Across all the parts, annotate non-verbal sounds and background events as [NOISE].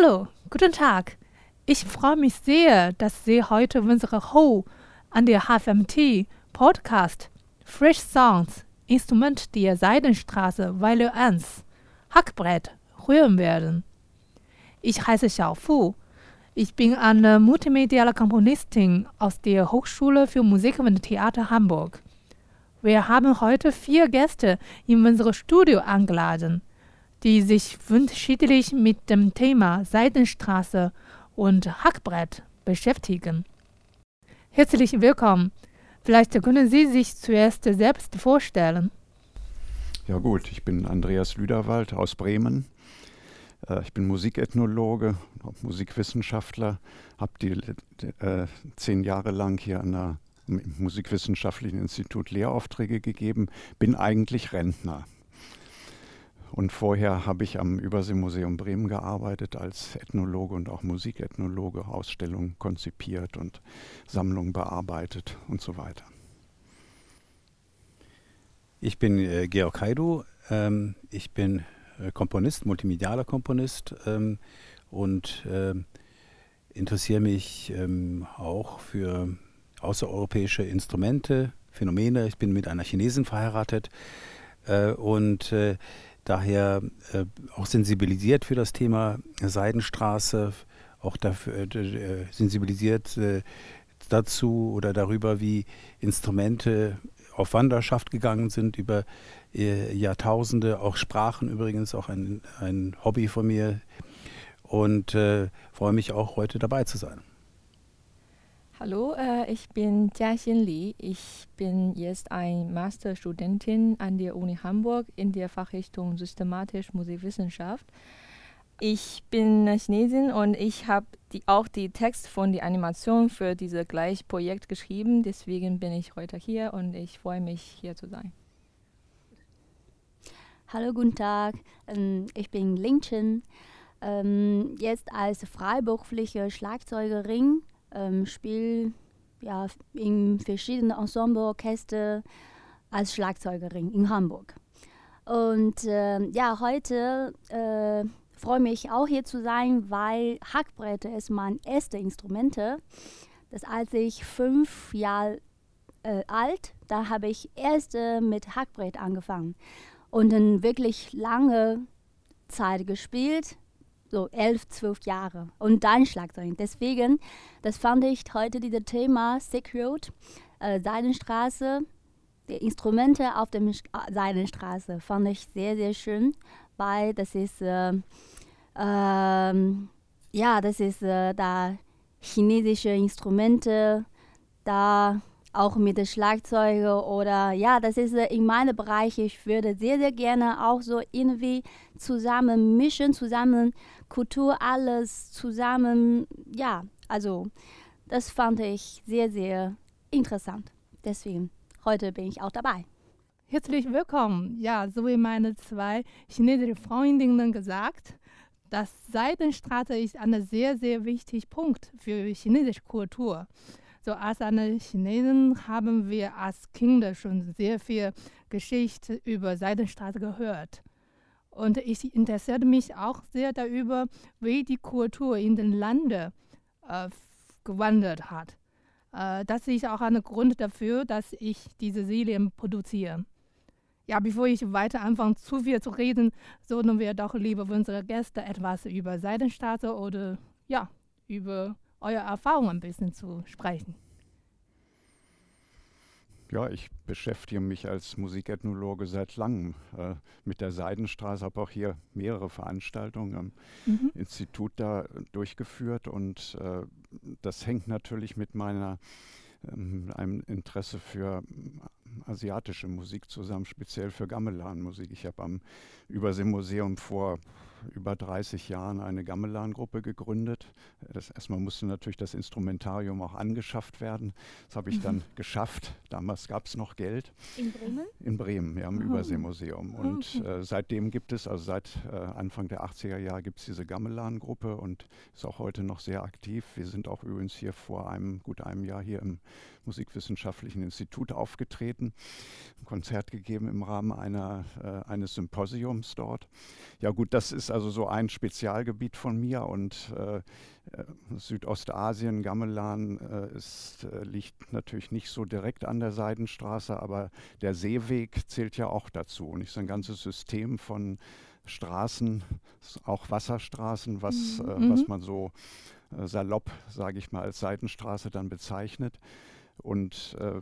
Hallo, guten Tag. Ich freue mich sehr, dass Sie heute unsere Ho an der HFMT Podcast Fresh Sounds Instrument der Seidenstraße Weile 1 Hackbrett hören werden. Ich heiße Xiao Fu. Ich bin eine multimediale Komponistin aus der Hochschule für Musik und Theater Hamburg. Wir haben heute vier Gäste in unser Studio eingeladen, die sich unterschiedlich mit dem Thema Seidenstraße und Hackbrett beschäftigen. Herzlich willkommen. Vielleicht können Sie sich zuerst selbst vorstellen. Ja gut, ich bin Andreas Lüderwald aus Bremen. Äh, ich bin Musikethnologe, Musikwissenschaftler, habe die äh, zehn Jahre lang hier an der Musikwissenschaftlichen Institut Lehraufträge gegeben, bin eigentlich Rentner. Und vorher habe ich am Überseemuseum Bremen gearbeitet als Ethnologe und auch Musikethnologe, Ausstellungen konzipiert und Sammlungen bearbeitet und so weiter. Ich bin äh, Georg Heidu. Ähm, ich bin äh, Komponist, multimedialer Komponist ähm, und äh, interessiere mich ähm, auch für außereuropäische Instrumente, Phänomene. Ich bin mit einer Chinesin verheiratet äh, und äh, daher äh, auch sensibilisiert für das Thema Seidenstraße, auch dafür äh, sensibilisiert äh, dazu oder darüber, wie Instrumente auf Wanderschaft gegangen sind über äh, Jahrtausende, auch Sprachen übrigens, auch ein, ein Hobby von mir und äh, freue mich auch heute dabei zu sein. Hallo, äh, ich bin Jiaxin Li. Ich bin jetzt eine Masterstudentin an der Uni Hamburg in der Fachrichtung Systematisch Musikwissenschaft. Ich bin Chinesin und ich habe die, auch die Text von der Animation für dieses Gleichprojekt geschrieben. Deswegen bin ich heute hier und ich freue mich, hier zu sein. Hallo, guten Tag. Ähm, ich bin Ling Chen. Ähm, jetzt als freiberufliche Schlagzeugerin ähm, spiele ja, in verschiedenen Ensembleorchester als Schlagzeugerin in Hamburg. Und äh, ja, heute äh, freue mich auch hier zu sein, weil Hackbretter ist mein erstes Instrument. Das als ich fünf Jahre äh, alt, da habe ich erst mit Hackbrett angefangen und dann wirklich lange Zeit gespielt, so elf, zwölf Jahre und dann Schlagzeug. Deswegen, das fand ich heute dieses Thema Sick Road, äh, Seidenstraße, die Instrumente auf der Seidenstraße, fand ich sehr, sehr schön, weil das ist äh, ähm, ja, das ist äh, da chinesische Instrumente, da auch mit den Schlagzeugen oder ja, das ist äh, in meinem Bereich. Ich würde sehr, sehr gerne auch so irgendwie zusammen mischen, zusammen Kultur, alles zusammen. Ja, also das fand ich sehr, sehr interessant. Deswegen, heute bin ich auch dabei. Herzlich willkommen. Ja, so wie meine zwei chinesischen Freundinnen gesagt, das Seidenstraße ist ein sehr, sehr wichtiger Punkt für chinesische Kultur. So als eine Chinesin haben wir als Kinder schon sehr viel Geschichte über Seidenstraße gehört. Und ich interessierte mich auch sehr darüber, wie die Kultur in den Ländern äh, gewandert hat. Äh, das ist auch ein Grund dafür, dass ich diese Serien produziere. Ja, bevor ich weiter anfange, zu viel zu reden, sollten wir doch lieber unsere Gäste etwas über Seidenstraße oder ja, über eure Erfahrungen ein bisschen zu sprechen. Ja, ich beschäftige mich als Musikethnologe seit langem äh, mit der Seidenstraße, habe auch hier mehrere Veranstaltungen am mhm. Institut da durchgeführt und äh, das hängt natürlich mit meiner ähm, einem Interesse für asiatische Musik zusammen, speziell für Gamelan-Musik. Ich habe am Überseemuseum vor über 30 Jahren eine Gamelan-Gruppe gegründet. Das, erstmal musste natürlich das Instrumentarium auch angeschafft werden. Das habe ich dann [LAUGHS] geschafft. Damals gab es noch Geld. In Bremen? In Bremen, ja, im oh. Überseemuseum. Und äh, seitdem gibt es, also seit äh, Anfang der 80er Jahre gibt es diese Gamelan-Gruppe und ist auch heute noch sehr aktiv. Wir sind auch übrigens hier vor einem, gut einem Jahr hier im Musikwissenschaftlichen Institut aufgetreten, ein Konzert gegeben im Rahmen einer, äh, eines Symposiums dort. Ja gut, das ist also so ein Spezialgebiet von mir und äh, äh, Südostasien, Gamelan äh, ist, äh, liegt natürlich nicht so direkt an der Seidenstraße, aber der Seeweg zählt ja auch dazu. Und ist ein ganzes System von Straßen, auch Wasserstraßen, was, mhm. äh, was mhm. man so salopp, sage ich mal, als Seitenstraße dann bezeichnet. Und äh,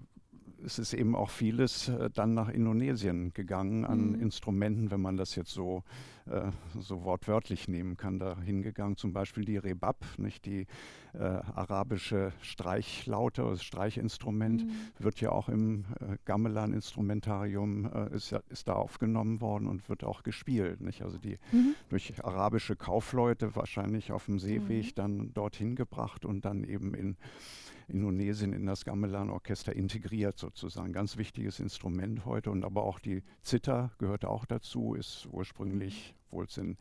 es ist eben auch vieles äh, dann nach Indonesien gegangen an mhm. Instrumenten, wenn man das jetzt so, äh, so wortwörtlich nehmen kann, da hingegangen. Zum Beispiel die Rebab, nicht die äh, arabische Streichlaute, das Streichinstrument, mhm. wird ja auch im äh, Gamelan-Instrumentarium, äh, ist, ist da aufgenommen worden und wird auch gespielt. Nicht? Also die mhm. durch arabische Kaufleute wahrscheinlich auf dem Seeweg mhm. dann dorthin gebracht und dann eben in Indonesien in das Gamelan-Orchester integriert sozusagen. Ganz wichtiges Instrument heute und aber auch die Zither gehört auch dazu, ist ursprünglich obwohl es in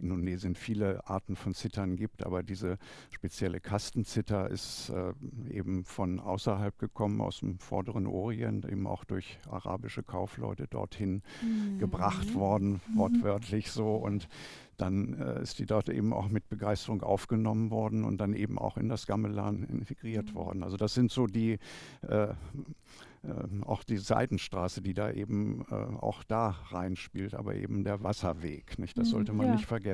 Indonesien viele Arten von Zittern gibt, aber diese spezielle Kastenzither ist äh, eben von außerhalb gekommen, aus dem vorderen Orient, eben auch durch arabische Kaufleute dorthin mhm. gebracht worden, mhm. wortwörtlich so. Und dann äh, ist die dort eben auch mit Begeisterung aufgenommen worden und dann eben auch in das Gamelan integriert mhm. worden. Also das sind so die äh, äh, auch die Seidenstraße, die da eben äh, auch da reinspielt, aber eben der Wasserweg. Nicht? Das mhm, sollte man ja. nicht vergessen.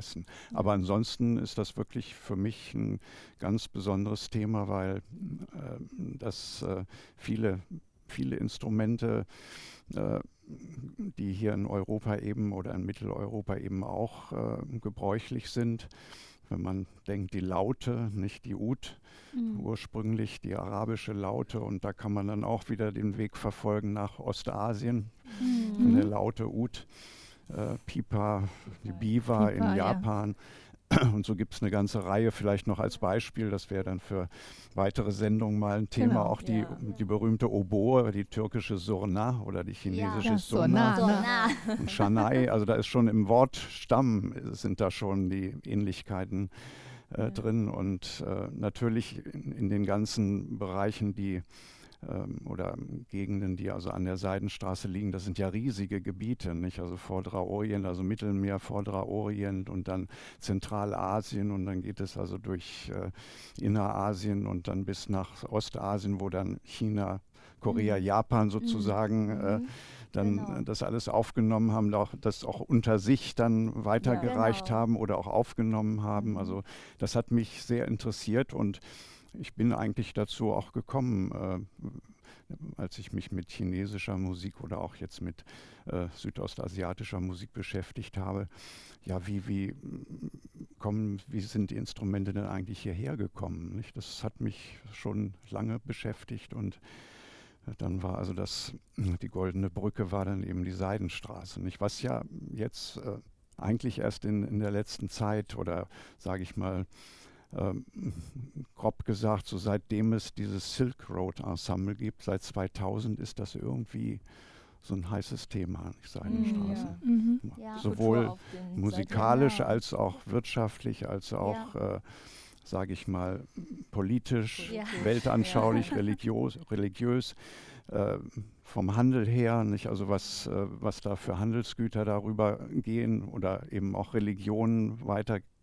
Aber ansonsten ist das wirklich für mich ein ganz besonderes Thema, weil äh, das äh, viele, viele Instrumente äh, die hier in Europa eben oder in Mitteleuropa eben auch äh, gebräuchlich sind, wenn man denkt, die Laute, nicht die Ut, mhm. ursprünglich die arabische Laute. Und da kann man dann auch wieder den Weg verfolgen nach Ostasien, mhm. der Laute Ut, äh, Pipa, die Biwa Pipa, in Japan. Ja. [CLEARS THROAT] Und so gibt es eine ganze Reihe, vielleicht noch als Beispiel, das wäre dann für weitere Sendungen mal ein Thema, genau, auch die, ja. die berühmte Oboe, die türkische Surna oder die chinesische ja, Sona Surna. und Shanai. Also da ist schon im Wortstamm sind da schon die Ähnlichkeiten äh, ja. drin und äh, natürlich in, in, den ganzen Bereichen, die oder Gegenden, die also an der Seidenstraße liegen, das sind ja riesige Gebiete, nicht? Also Vorderer Orient, also Mittelmeer, Vorderer Orient und dann Zentralasien und dann geht es also durch äh, Innerasien und dann bis nach Ostasien, wo dann China, Korea, mhm. Japan sozusagen mhm. äh, dann genau. das alles aufgenommen haben, auch, das auch unter sich dann weitergereicht ja, genau. haben oder auch aufgenommen haben. Mhm. Also das hat mich sehr interessiert und ich bin eigentlich dazu auch gekommen, äh, als ich mich mit chinesischer Musik oder auch jetzt mit äh, südostasiatischer Musik beschäftigt habe. Ja, wie, wie, kommen, wie sind die Instrumente denn eigentlich hierher gekommen? Nicht? Das hat mich schon lange beschäftigt und äh, dann war also das, die Goldene Brücke war dann eben die Seidenstraße. Nicht? Was ja jetzt äh, eigentlich erst in, in der letzten Zeit oder sage ich mal ähm, grob gesagt, so seitdem es dieses Silk Road Ensemble gibt, seit 2000 ist das irgendwie so ein heißes Thema, nicht Seidenstraße. Ja. Mhm. Ja. Sowohl musikalisch als auch wirtschaftlich, als auch, ja. äh, sage ich mal, politisch, weltanschaulich, [LAUGHS] religiös. religiös äh, vom Handel her, nicht? also was, äh, was da für Handelsgüter darüber gehen oder eben auch Religionen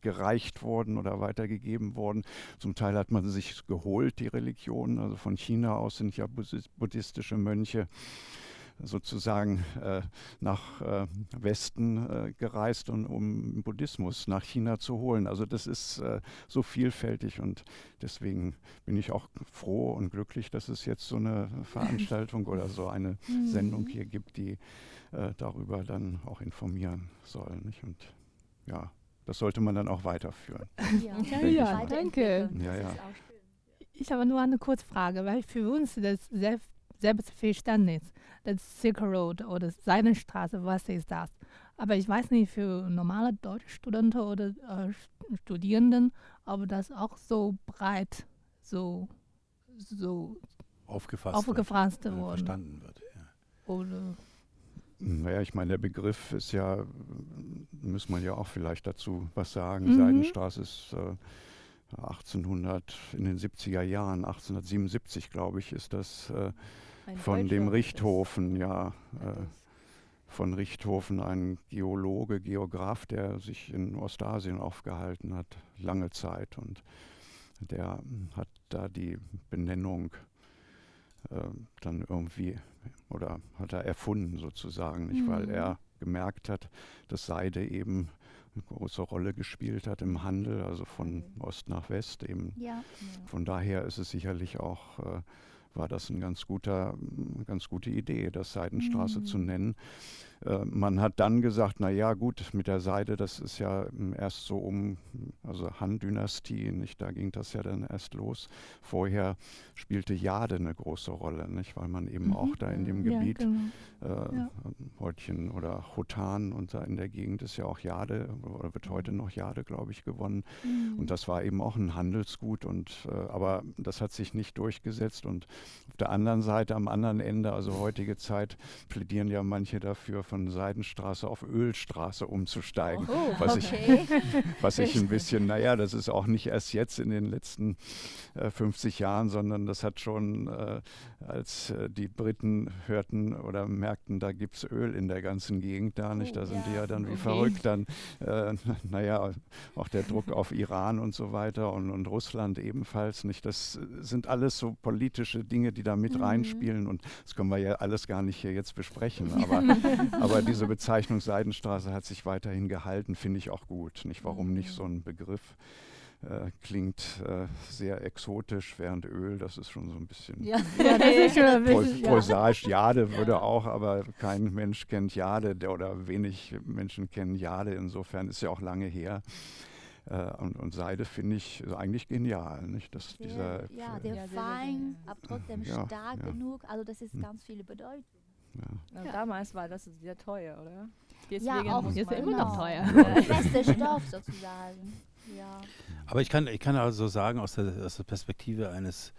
weitergereicht wurden oder weitergegeben wurden. Zum Teil hat man sich geholt, die Religionen, also von China aus sind ja buddhistische Mönche sozusagen äh, nach äh, Westen äh, gereist, und, um Buddhismus nach China zu holen. Also das ist äh, so vielfältig und deswegen bin ich auch froh und glücklich, dass es jetzt so eine [LAUGHS] Veranstaltung oder so eine mhm. Sendung hier gibt, die äh, darüber dann auch informieren soll. Nicht? Und ja, das sollte man dann auch weiterführen. Ja, ja, ja danke. Ja, ja. Ich habe nur eine Kurzfrage, weil für uns das sehr Selbstverständnis, das Silk Road oder Seidenstraße, was ist das? Aber ich weiß nicht für normale deutsche Studenten oder äh, Studierenden, ob das auch so breit so, so aufgefasst, aufgefasst wird, wurde. verstanden wird. Ja. Oder naja, ich meine, der Begriff ist ja, muss man ja auch vielleicht dazu was sagen. Mhm. Seidenstraße ist äh, 1800, in den 70er Jahren, 1877, glaube ich, ist das äh, von dem Richthofen, ja, äh, von Richthofen ein Geologe, Geograf, der sich in Ostasien aufgehalten hat, lange Zeit. Und der hat da die Benennung äh, dann irgendwie oder hat er erfunden sozusagen, nicht? Mhm. weil er gemerkt hat, dass Seide eben eine große Rolle gespielt hat im Handel, also von Ost nach West eben. Ja. Von daher ist es sicherlich auch, äh, war das ein ganz guter, ganz gute Idee, das Seidenstraße mhm. zu nennen. Äh, man hat dann gesagt, na ja, gut, mit der Seide, das ist ja hm, erst so um, also Han-Dynastie, nicht, da ging das ja dann erst los. Vorher spielte Jade eine große Rolle, nicht, weil man eben mhm. auch da in dem Gebiet, ja, genau. äh, ja. Holtchen oder Chotan und da in der Gegend ist ja auch Jade oder wird heute noch Jade, glaube ich, gewonnen. Mhm. Und das war eben auch ein Handelsgut und äh, aber das hat sich nicht durchgesetzt und auf der anderen Seite, am anderen Ende, also heutige Zeit, plädieren ja manche dafür, von Seidenstraße auf Ölstraße umzusteigen. Oh, was, okay. ich, [LAUGHS] was ich ein bisschen, naja, das ist auch nicht erst jetzt in den letzten äh, 50 Jahren, sondern das hat schon, äh, als äh, die Briten hörten oder merkten, da gibt es Öl in der ganzen Gegend da, nicht? Da oh, sind ja. die ja dann wie okay. verrückt. Dann, äh, [LAUGHS] naja, auch der Druck auf Iran und so weiter und, und Russland ebenfalls, nicht? Das sind alles so politische Dinge, die da mit mhm. reinspielen und das können wir ja alles gar nicht hier jetzt besprechen. [LAUGHS] Aber, Aber diese Bezeichnung Seidenstraße hat sich weiterhin gehalten, finde ich auch gut. Nicht, warum nicht mhm. so ein Begriff? Äh, klingt äh, sehr exotisch, während Öl, das ist schon so ein bisschen ja. [LAUGHS] ja, Pros prosaisch. Jade würde auch, aber kein Mensch kennt Jade oder wenig Menschen kennen Jade. Insofern ist ja auch lange her. Äh, und, und, Seide finde ich eigentlich genial. Nicht? Dass der, dieser, ja, der ja, fein, aber trotzdem stark genug. Also das ist hm. ganz viele Bedeutung. Ja. Ja. Damals war das sehr teuer, oder? Deswegen ja, auch ist immer noch teuer. [LAUGHS] Beste [LAUGHS] Stoff sozusagen. Ja. Aber ich kann, ich kann also sagen, aus der, aus der Perspektive eines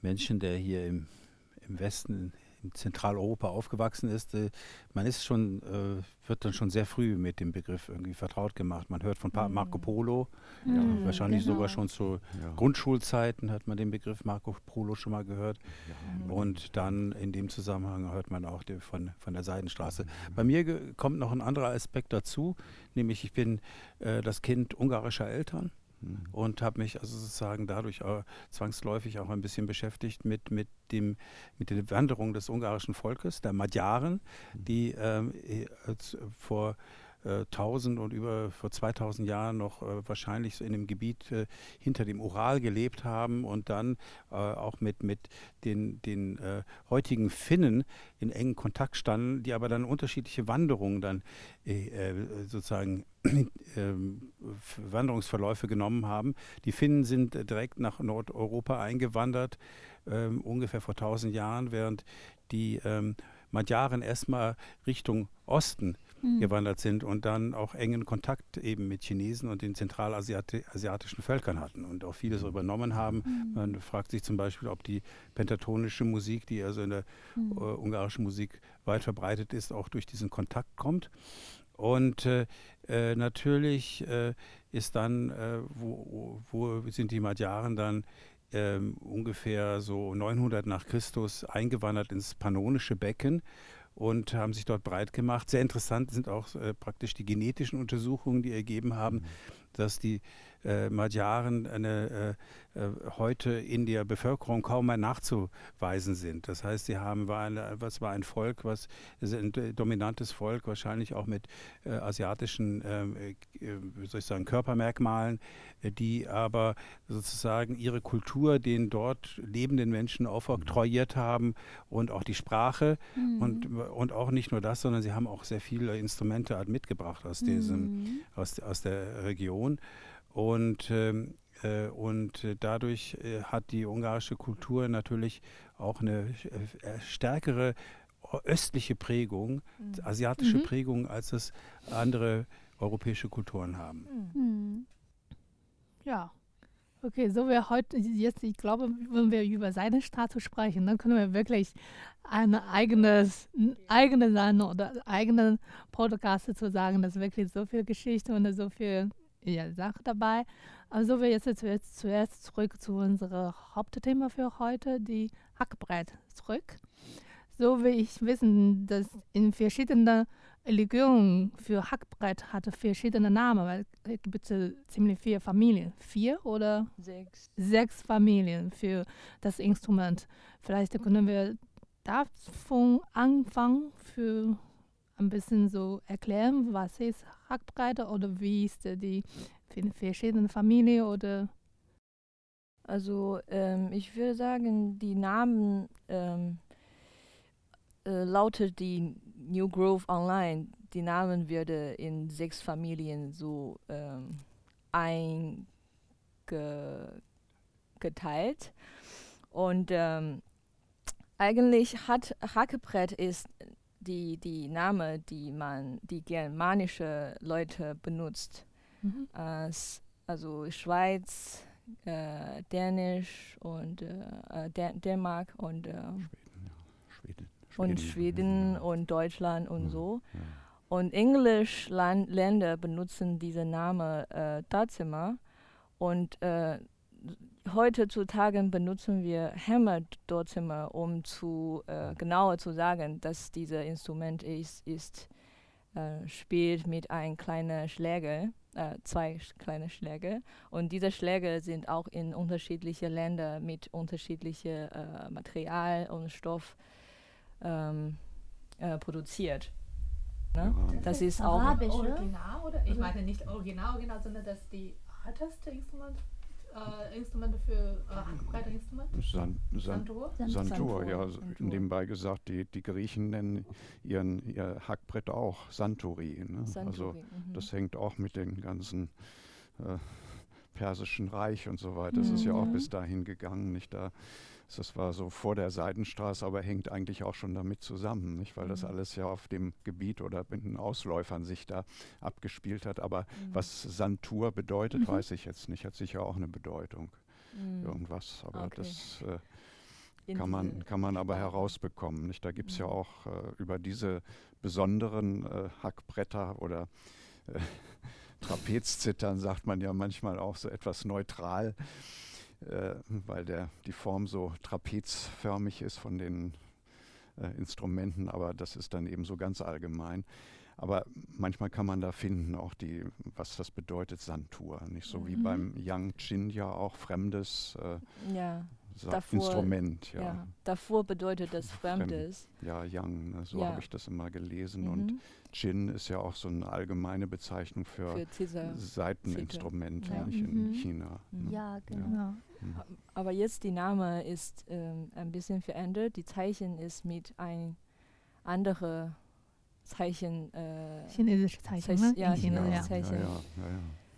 Menschen, der hier im, im Westen in Zentraleuropa aufgewachsen ist, äh, man ist schon, äh, wird dann schon sehr früh mit dem Begriff irgendwie vertraut gemacht. Man hört von mhm. Marco Polo, ja, mhm, wahrscheinlich genau. sogar schon zu ja. Grundschulzeiten hat man den Begriff Marco Polo schon mal gehört. Ja. Und dann in dem Zusammenhang hört man auch von, von der Seidenstraße. Mhm. Bei mir kommt noch ein anderer Aspekt dazu, nämlich ich bin äh, das Kind ungarischer Eltern. Mhm. und habe mich also sozusagen dadurch auch zwangsläufig auch ein bisschen beschäftigt mit, mit, dem, mit der Wanderung des ungarischen Volkes, der Magyaren, mhm. die ähm, äh, vor 1000 äh, und über vor 2000 Jahren noch äh, wahrscheinlich so in dem Gebiet äh, hinter dem Ural gelebt haben und dann äh, auch mit, mit den, den äh, heutigen Finnen in engen Kontakt standen, die aber dann unterschiedliche Wanderungen dann sozusagen [CLEARS THROAT] ähm, Wanderungsverläufe genommen haben. Die Finnen sind direkt nach Nordeuropa eingewandert, ähm, ungefähr vor 1000 Jahren, während die ähm, Magyaren erstmal Richtung Osten mhm. gewandert sind und dann auch engen Kontakt eben mit Chinesen und den zentralasiatischen Völkern hatten und auch vieles mhm. übernommen haben. Mhm. Man fragt sich zum Beispiel, ob die pentatonische Musik, die also in der mhm. äh, ungarischen Musik weit verbreitet ist, auch durch diesen Kontakt kommt. Und äh, äh, natürlich äh, ist dann, äh, wo, wo, sind die Magyaren dann ähm, ungefähr so 900 nach Christus eingewandert ins pannonische Becken und haben sich dort breit gemacht. Sehr interessant sind auch äh, praktisch die genetischen Untersuchungen, die ergeben haben, mhm. Dass die äh, Magyaren eine, äh, äh, heute in der Bevölkerung kaum mehr nachzuweisen sind. Das heißt, sie haben war eine, was war ein Volk, was ein dominantes Volk, wahrscheinlich auch mit äh, asiatischen, ähm, äh, wie soll ich sagen, Körpermerkmalen, die aber sozusagen ihre Kultur den dort lebenden Menschen aufoktroyiert haben und auch die Sprache mhm. und, und auch nicht nur das, sondern sie haben auch sehr viele Instrumente mitgebracht aus, diesem, mhm. aus, aus der Region. Und, ähm, äh, und dadurch äh, hat die ungarische Kultur natürlich auch eine äh, stärkere östliche Prägung, mhm. asiatische mhm. Prägung, als es andere europäische Kulturen haben. Mhm. Ja. Okay, so wir heute jetzt, ich glaube, wenn wir über seine Statue sprechen, dann können wir wirklich ein eigenes, eigene Sendung oder eigenen Podcast zu sagen, dass wirklich so viel Geschichte und so viel ja, Sache dabei. Also wir jetzt, jetzt zuerst zurück zu unserem Hauptthema für heute, die Hackbrett zurück. so wie ich wissen, dass in verschiedenen Religionen für Hackbrett hatte verschiedene Namen, weil es gibt ziemlich viele Familien. Vier oder? Sechs. Sechs Familien für das Instrument. Vielleicht können wir davon anfangen, für ein bisschen so erklären, was ist Hackbreite oder wie ist die verschiedenen Familien oder also ähm, ich würde sagen, die Namen ähm, äh, lautet die New Grove Online. Die Namen werden in sechs Familien so ähm, eingeteilt. Und ähm, eigentlich hat Hackebrett ist die, die Name, die man, die germanische Leute benutzt. Mhm. Äh, also Schweiz, äh, Dänisch und äh, Dänemark und äh, Schweden, ja. Schweden, und Schweden ja. und Deutschland und ja. so. Und Englisch Länder benutzen diese Name äh, Dazimmer und äh, heutzutage benutzen wir Hammer Dozimmer, um zu äh, genauer zu sagen, dass dieses Instrument ist, ist äh, spielt mit einem kleinen Schläger äh, zwei kleine Schläge. Und diese Schläge sind auch in unterschiedliche Länder mit unterschiedlichem äh, Material und Stoff ähm, äh, produziert. Ne? Das, das ist auch original oder ich meine nicht original, original, sondern dass die älteste Instrument äh, Instrumente für äh, Hackbreite Instrumente? San, San, Santur? Santur, ja. Santur. Nebenbei gesagt, die, die Griechen nennen ihren, ihr Hackbrett auch Santori. Ne? Santori also mhm. das hängt auch mit den ganzen äh, persischen Reich und so weiter. Das mhm. ist ja auch mhm. bis dahin gegangen, nicht da das war so vor der Seidenstraße, aber hängt eigentlich auch schon damit zusammen, nicht? weil mhm. das alles ja auf dem Gebiet oder mit den Ausläufern sich da abgespielt hat. Aber mhm. was Santur bedeutet, mhm. weiß ich jetzt nicht. Hat sicher auch eine Bedeutung. Mhm. Irgendwas. Aber okay. das äh, kann, man, kann man aber herausbekommen. Nicht? Da gibt es ja mhm. auch äh, über diese besonderen äh, Hackbretter oder äh, [LAUGHS] Trapezzittern, sagt man ja manchmal auch so etwas neutral äh, weil der, die Form so trapezförmig ist von den äh, Instrumenten, aber das ist dann eben so ganz allgemein. Aber manchmal kann man da finden, auch die, was das bedeutet, Santur. Nicht so mhm. wie beim Yang Chin ja auch fremdes äh, ja. Davor, Instrument. Ja. ja. Davor bedeutet das Fremdes. Ja, Yang, ne, so ja. habe ich das immer gelesen. Mhm. Und Chin ist ja auch so eine allgemeine Bezeichnung für, für Seiteninstrument ja. in mhm. China. Ne? Ja, genau. Mhm. Aber jetzt die Name ist ähm, ein bisschen verändert. Die Zeichen ist mit ein andere Zeichen. Äh, chinesische Zeichen, ne? Ja, chinesische Zeichen.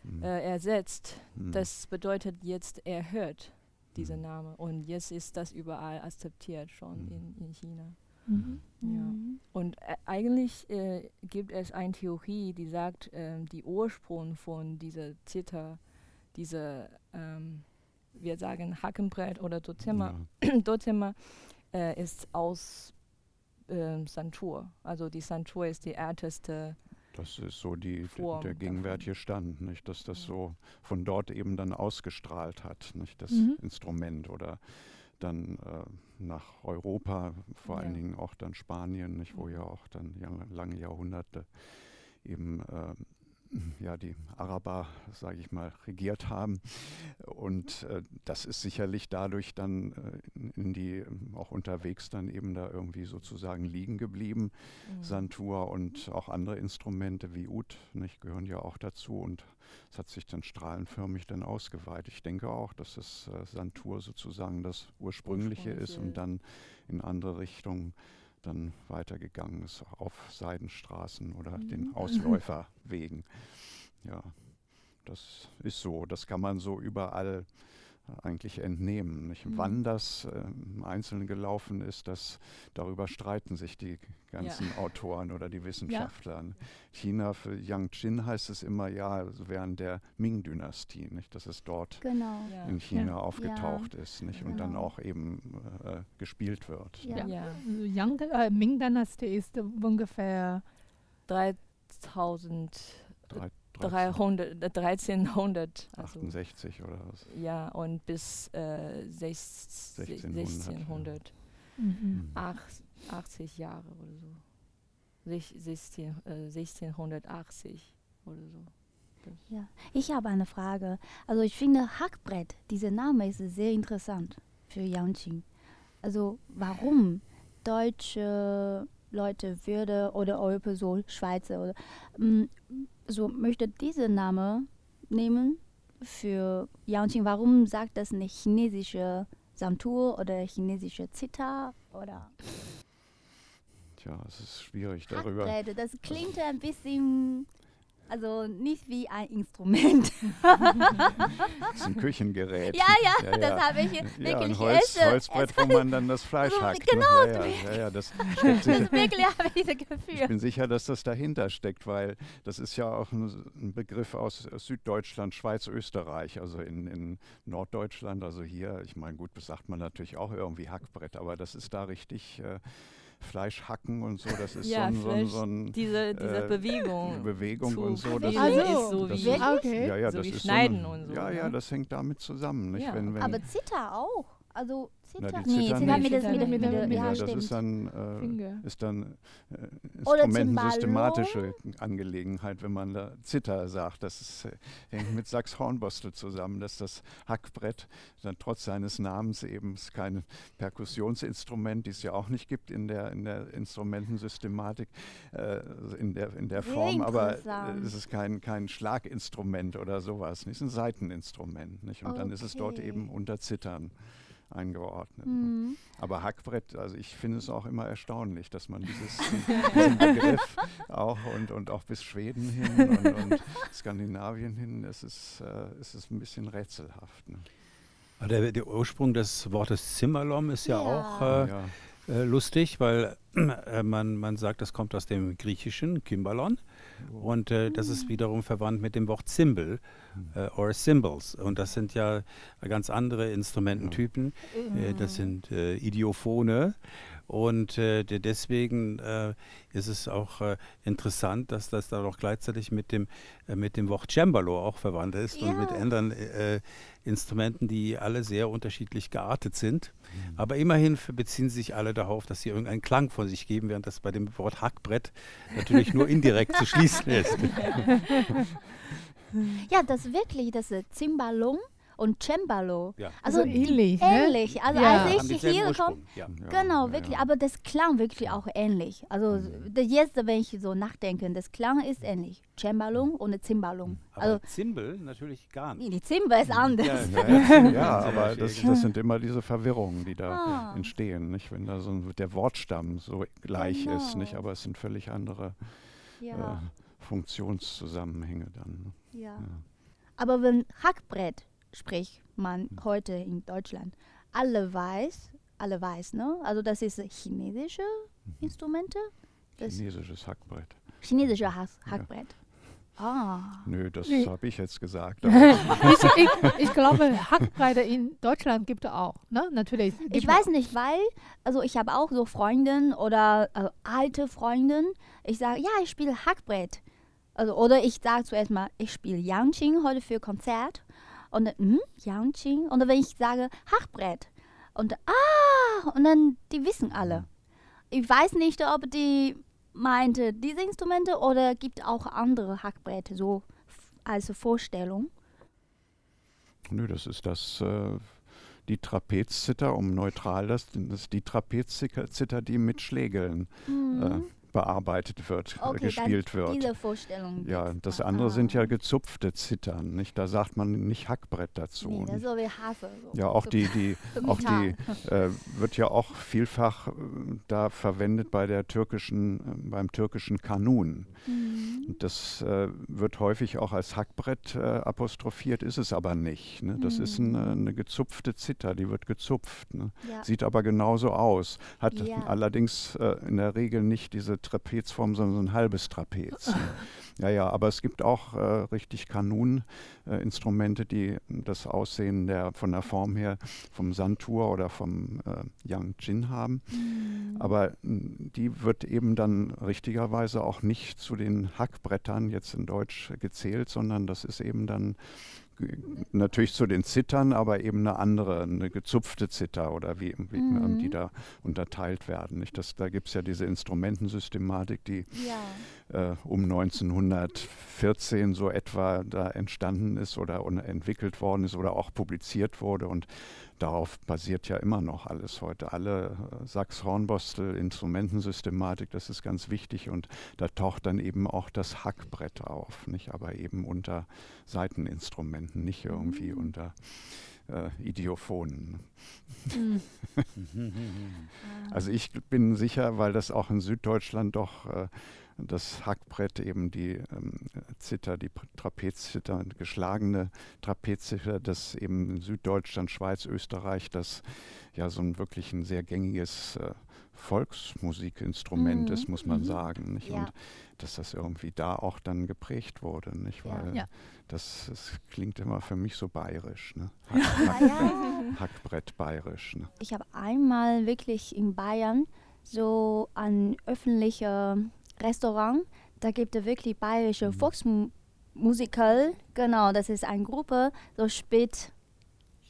Mhm. Äh, ersetzt. Mhm. Das bedeutet jetzt, er hört dieser mhm. Name. Und jetzt ist das überall akzeptiert schon mhm. in, in China. Mhm. Ja. Und äh, eigentlich äh, gibt es eine Theorie, die sagt, äh, die Ursprung von dieser Zither, diese, ähm, wir sagen Hackenbrett oder Dozimmer, ja. [CLEARS THROAT] Dozimmer äh, ist aus ähm, Santur. Also die Santur ist die älteste das ist so die, Form der gegenwärtige Stand, nicht? dass das so von dort eben dann ausgestrahlt hat, nicht? das mhm. Instrument oder dann äh, nach Europa, vor ja. allen Dingen auch dann Spanien, nicht? wo ja auch dann lange Jahrhunderte eben äh, ja, die Araber, sage ich mal, regiert haben. Und äh, das ist sicherlich dadurch dann äh, in die, auch unterwegs dann eben da irgendwie sozusagen liegen geblieben. Mhm. Santur und auch andere Instrumente wie Ud, nicht, gehören ja auch dazu. Und es hat sich dann strahlenförmig dann ausgeweitet. Ich denke auch, dass das äh, Santur sozusagen das Ursprüngliche, Ursprüngliche ist und dann in andere Richtungen dann weitergegangen ist auf Seidenstraßen oder mhm. den [LAUGHS] Ausläuferwegen. Ja, das ist so. Das kann man so überall eigentlich entnehmen. Nicht? Mhm. Wann das äh, im Einzelnen gelaufen ist, das, darüber streiten sich die ganzen ja. Autoren oder die Wissenschaftler. Ja. China für Yangqin heißt es immer, ja, also während der Ming-Dynastie, nicht, dass es dort genau. in China ja. aufgetaucht ist nicht, genau. und dann auch eben äh, gespielt wird. Ja. Also Yang, äh, Ming-Dynastie ist ungefähr 3000 300, 1300. Also 68 oder was? Ja, und bis äh, 1600. 1600. mhm. 80 Jahre oder so. 16, äh, 1680 oder so. Ja, ich habe eine Frage. Also ich finde Hackbrett, dieser Name ist sehr interessant für Yangqing. Also warum deutsche Leute würde oder eure Person Schweizer oder ähm, so möchte dieser Name nehmen für Yangqing. Warum sagt das nicht chinesische Santur oder chinesische Zither oder? Tja, es ist schwierig darüber. Hackbrett, das klingt ein bisschen also nicht wie ein Instrument. das [LAUGHS] ist ein Küchengerät. Ja, ja, ja, ja. das habe ich wirklich ja, ein Holz, Holzbrett, wo man dann das Fleisch hackt. Genau. Ne? Ja, ja, ja, das [LAUGHS] das wirklich habe ich dieses Gefühl. Ich bin sicher, dass das dahinter steckt, weil das ist ja auch ein, ein Begriff aus Süddeutschland, Schweiz, Österreich, also in, in Norddeutschland, also hier, ich meine, gut, das sagt man natürlich auch irgendwie Hackbrett, aber das ist da richtig... Äh, Fleisch hacken und so, das ist ja, so, ein, so, ein, diese, diese äh, Bewegung. Bewegung und so. Das also, ist so wie, okay. ja, ja, so das wie ist Schneiden so eine, und so. Ja, ja, ne? das hängt damit zusammen. Nicht? Ja. Wenn, wenn, Aber Zither auch. Also Zither. Na, die nee, Zither Zither nicht. mit, das, mit, Mit mit, der- mit, mit ja, das stimmt. ist dann, äh, ist dann äh, instrumentensystematische Angelegenheit, wenn man da Zither sagt. Das ist, äh, hängt mit Sachs-Hornbostel zusammen, dass das Hackbrett dann trotz seines Namens eben kein Perkussionsinstrument, die es ja auch nicht gibt in der, in der Instrumentensystematik, äh, in der, in der Form, aber äh, es ist kein, kein Schlaginstrument oder sowas. Es ist ein Seiteninstrument. Nicht? Und dann ist es dort Okay. eben unter Zittern eingeordnet. Mhm. Aber Hackbrett, also ich finde es auch immer erstaunlich, dass man dieses, [LAUGHS] diesen Begriff auch und, und auch bis Schweden hin und, und Skandinavien hin, es ist, äh, es ist ein bisschen rätselhaft. Ne? Der, der Ursprung des Wortes Zimmerlom ist ja, Ja. auch äh, ja. äh, lustig, weil äh, man, man sagt, das kommt aus dem Griechischen, Kymbalon. Und äh, das ist wiederum verwandt mit dem Wort Cymbal äh, or Cymbals. Und das sind ja ganz andere Instrumententypen. Äh, das sind äh, Idiophone. Und äh, de- deswegen äh, ist es auch äh, interessant, dass das dann auch gleichzeitig mit dem, äh, mit dem Wort Cembalo auch verwandt ist und mit Ja. anderen äh, Instrumenten, die alle sehr unterschiedlich geartet sind. Aber immerhin beziehen sich alle darauf, dass sie irgendeinen Klang von sich geben, während das bei dem Wort Hackbrett natürlich nur indirekt zu schließen ist. [LAUGHS] Ja, das wirklich, das ist Zimbalong und Cembalo. Ja. Also So die- ähnlich, ne? ähnlich. Also Ja. als ich hier komme, Ja. Genau, ja, wirklich, ja. aber das klang wirklich auch ähnlich. Also Mhm. jetzt, wenn ich so nachdenke, das Klang ist ähnlich. Cembalung und Zimbalung. Aber Also Zimbel natürlich gar nicht. die Zimba ist anders. [LAUGHS] Ja, ja, ja, Sehr aber das, genau. das sind immer diese Verwirrungen, die da Ah. entstehen, nicht? wenn da so ein, der Wortstamm so gleich ist, nicht? Genau. aber es sind völlig andere Ja, äh, Funktionszusammenhänge dann. ne? ja. Ja. Aber wenn Hackbrett spricht man Hm. heute in Deutschland, alle weiß, alle weiß, ne? Also das ist chinesische Instrumente, das Chinesisches Hackbrett. chinesische Hack Hackbrett. [LAUGHS] Ah. Nö, das Nee. habe ich jetzt gesagt. [LAUGHS] ich, ich, ich glaube, Hackbreite in Deutschland gibt es auch. Ne? Natürlich. Ich weiß nicht, weil, also ich habe auch so Freundinnen oder äh, alte Freundinnen. Ich sage, ja, ich spiele Hackbrett. Also, oder ich sage zuerst mal, ich spiele Yangqing heute für Konzert. Und hm. Und wenn ich sage Hackbrett. Und ah, und dann, die wissen alle. Ich weiß nicht, ob die meinte diese Instrumente oder gibt auch andere Hackbretter, so als Vorstellung. Nö, das ist das, äh, die Trapezzither, um neutral das, das ist die Trapezzither, die mit Schlägeln äh, bearbeitet wird, äh, Mhm. Okay, gespielt wird. diese Vorstellung. Ja, das andere sind ja Ah. gezupfte Zittern, nicht? Da sagt man nicht Hackbrett dazu. Nee, das ist so wie Hafer. So. Ja, auch so die, die, [LAUGHS] auch die äh, wird ja auch vielfach äh, da verwendet bei der türkischen, äh, beim türkischen Kanun. Mhm. Das äh, wird häufig auch als Hackbrett äh, apostrophiert, ist es aber nicht. Ne? Das ist ein, äh, eine gezupfte Zither, die wird gezupft. Ne? Ja. Sieht aber genauso aus. Hat Ja. allerdings in der Regel nicht diese Trapezform, sondern so ein halbes Trapez. [LAUGHS] Ja, ja, aber es gibt auch äh, richtig Kanun-Instrumente, die das Aussehen der, von der Form her vom Santur oder vom äh, Yangjin haben. Mhm. Aber mh, die wird eben dann richtigerweise auch nicht zu den Hackbrettern jetzt in Deutsch gezählt, sondern das ist eben dann natürlich zu den Zittern, aber eben eine andere, eine gezupfte Zither oder wie, wie mhm. die da unterteilt werden. Nicht? Das, da gibt es ja diese Instrumentensystematik, die ja. Äh, um 1914 so etwa da entstanden ist oder entwickelt worden ist oder auch publiziert wurde und darauf basiert ja immer noch alles heute. Alle äh, Sachs-Hornbostel, Instrumentensystematik, das ist ganz wichtig und da taucht dann eben auch das Hackbrett auf, nicht? aber eben unter Seiteninstrumenten, nicht irgendwie mhm. unter äh, Idiophonen. Mhm. [LAUGHS] also ich bin sicher, weil das auch in Süddeutschland doch äh, das Hackbrett eben die ähm, Zither, die Trapezzither, geschlagene Trapezzither, das eben in Süddeutschland, Schweiz, Österreich, das ja so ein wirklich ein sehr gängiges äh, Volksmusikinstrument mhm. ist, muss man mhm. sagen. Nicht? Ja. Und dass das irgendwie da auch dann geprägt wurde, nicht? Weil ja. Das, das, klingt immer für mich so bayerisch. Ne? [LAUGHS] Hack, Hack, [LAUGHS] Hackbrett bayerisch. Ne? Ich habe einmal wirklich in Bayern so ein öffentlicher Restaurant. Da gibt es wirklich bayerische mhm. Volksmusiker. Genau, das ist eine Gruppe, so spät,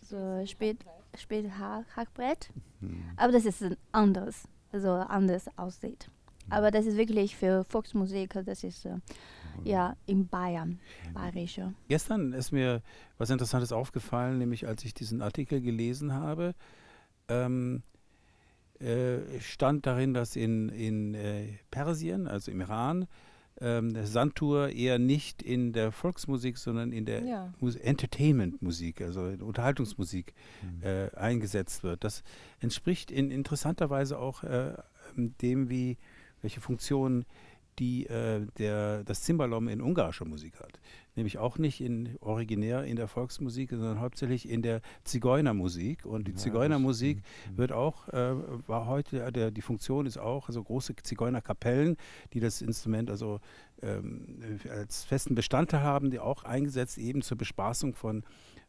so spät, spät Hackbrett. Mhm. Aber das ist anders, also anders aussieht. Mhm. Aber das ist wirklich für Volksmusiker, das ist äh, ja in Bayern, bayerische. Gestern ist mir was Interessantes aufgefallen, nämlich als ich diesen Artikel gelesen habe. Ähm, äh, stand darin, dass in, in äh, Persien, also im Iran, ähm, Santur eher nicht in der Volksmusik, sondern in der ja. Entertainment-Musik, also Unterhaltungsmusik mhm. äh, eingesetzt wird. Das entspricht in interessanter Weise auch äh, dem, wie welche Funktion die äh, der, das Zimbalom in ungarischer Musik hat. Nämlich auch nicht in, originär in der Volksmusik, sondern hauptsächlich in der Zigeunermusik. Und die ja, Zigeunermusik wird auch, äh, war heute, der, die Funktion ist auch, also große Zigeunerkapellen, die das Instrument also ähm, als festen Bestandteil haben, die auch eingesetzt eben zur Bespaßung von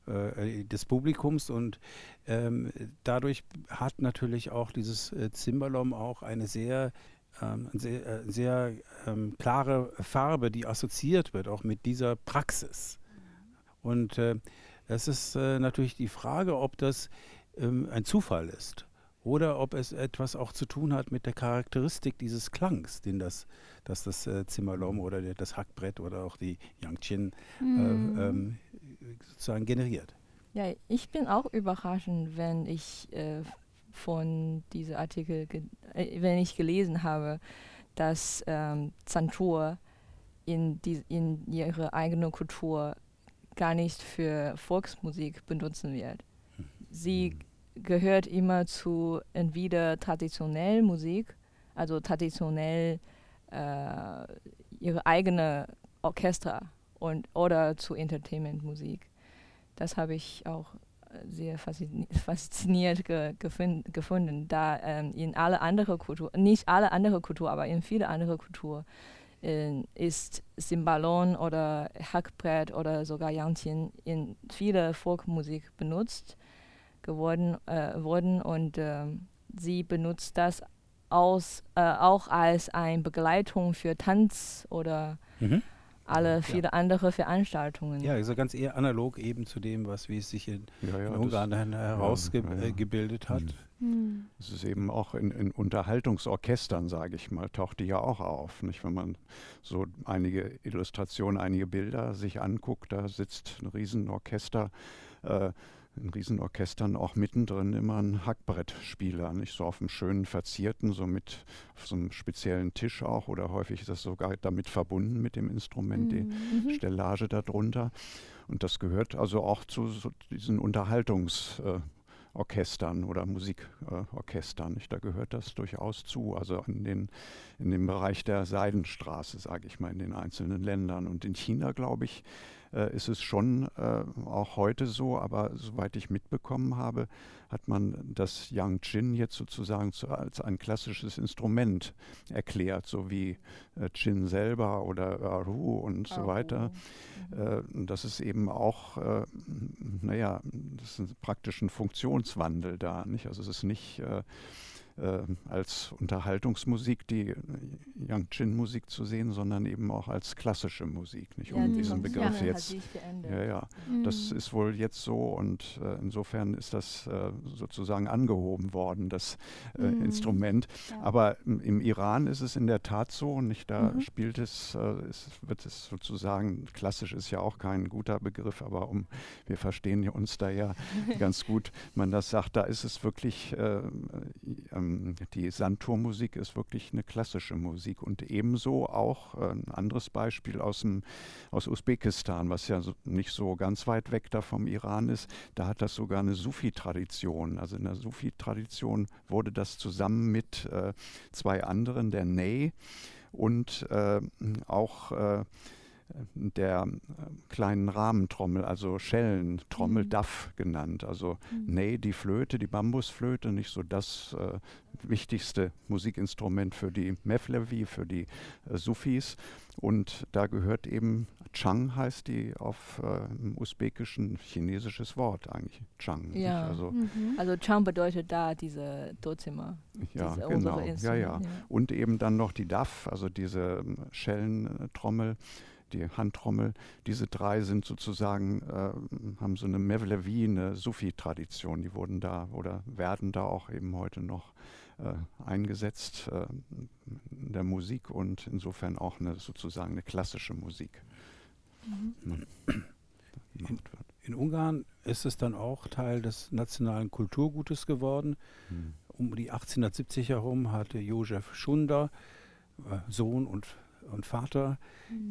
äh, des Publikums und ähm, dadurch hat natürlich auch dieses äh, Zimbalom auch eine sehr ähm, sehr, äh, sehr ähm, klare Farbe, die assoziiert wird, auch mit dieser Praxis. Und äh, es ist äh, natürlich die Frage, ob das ähm, ein Zufall ist oder ob es etwas auch zu tun hat mit der Charakteristik dieses Klangs, den das, dass das äh, Zimmerlom oder der, das Hackbrett oder auch die Yangqin mhm. ähm, sozusagen generiert. Ja, ich bin auch überraschend, wenn ich äh, von diesem Artikel, äh, wenn ich gelesen habe, dass ähm, Zantur in, die, in ihre eigene Kultur gar nicht für Volksmusik benutzen wird. Sie hm. gehört immer zu entweder traditionell Musik, also traditionell äh, ihre eigene Orchester und oder zu Entertainment-Musik. Das habe ich auch sehr fasziniert ge gefunden, da ähm, in alle andere Kultur, nicht alle andere Kultur, aber in viele andere Kultur äh, ist Cymbalon oder Hackbrett oder sogar Yangqin in viele Folkmusik benutzt geworden äh, worden und äh, sie benutzt das aus, äh, auch als eine Begleitung für Tanz oder mhm alle viele ja. andere Veranstaltungen. Ja, also ganz eher analog eben zu dem, was wie es sich in, ja, ja, in Ungarn dann herausgebildet äh, hat. Hm. Es ist eben auch in, in Unterhaltungsorchestern, sage ich mal, taucht die ja auch auf. Nicht? Wenn man so einige Illustrationen, einige Bilder sich anguckt, da sitzt ein Riesenorchester. Äh, in Riesenorchestern auch mittendrin immer ein Hackbrettspieler, nicht so auf einem schönen verzierten, so mit auf so einem speziellen Tisch auch oder häufig ist das sogar damit verbunden mit dem Instrument, die mhm. Stellage darunter. Und das gehört also auch zu so diesen Unterhaltungsorchestern oder Musikorchestern. Da gehört das durchaus zu, also in, den, in dem Bereich der Seidenstraße, sage ich mal, in den einzelnen Ländern. Und in China, glaube ich, äh, ist es schon äh, auch heute so, aber soweit ich mitbekommen habe, hat man das Yang Chin jetzt sozusagen zu, als ein klassisches Instrument erklärt, so wie äh, Chin selber oder Aru und so weiter. Mhm. Äh, das ist eben auch, äh, naja, das ist praktisch ein Funktionswandel da. Nicht? Also es ist nicht äh, als Unterhaltungsmusik, die Yang-Chin-Musik zu sehen, sondern eben auch als klassische Musik, nicht? Um ja, diesen Begriff jetzt. Ja, ja. Mhm. Das ist wohl jetzt so und äh, insofern ist das äh, sozusagen angehoben worden, das äh, mhm. Instrument. Ja. Aber im Iran ist es in der Tat so, nicht? Da mhm. spielt es, äh, es, wird es sozusagen, klassisch ist ja auch kein guter Begriff, aber um, wir verstehen uns da ja [LAUGHS] ganz gut, man das sagt, da ist es wirklich äh, ähm, die Santurmusik ist wirklich eine klassische Musik und ebenso auch äh, ein anderes Beispiel aus, dem, aus Usbekistan, was ja so, nicht so ganz weit weg da vom Iran ist, da hat das sogar eine Sufi-Tradition. Also in der Sufi-Tradition wurde das zusammen mit äh, zwei anderen, der Ney und äh, auch äh, der äh, kleinen Rahmentrommel, also Schellentrommel, mhm. Duff genannt. Also mhm. Ney, die Flöte, die Bambusflöte, nicht so das äh, wichtigste Musikinstrument für die Mevlevi, für die äh, Sufis. Und da gehört eben Chang heißt die auf äh, im usbekischen chinesisches Wort eigentlich. Chang. Ja. Also, mhm. also Chang bedeutet da diese Dozimmer. Ja, diese genau. Ja, ja, ja, Und eben dann noch die Daf, also diese ähm, Schellentrommel die Handtrommel. Diese drei sind sozusagen, äh, haben so eine Mevlevi, eine Sufi-Tradition. Die wurden da oder werden da auch eben heute noch äh, eingesetzt äh, in der Musik und insofern auch eine sozusagen eine klassische Musik. Mhm. In, in, Ungarn ist es dann auch Teil des nationalen Kulturgutes geworden. Mhm. Um die 1870 herum hatte Josef Schunder, äh, Sohn und und Vater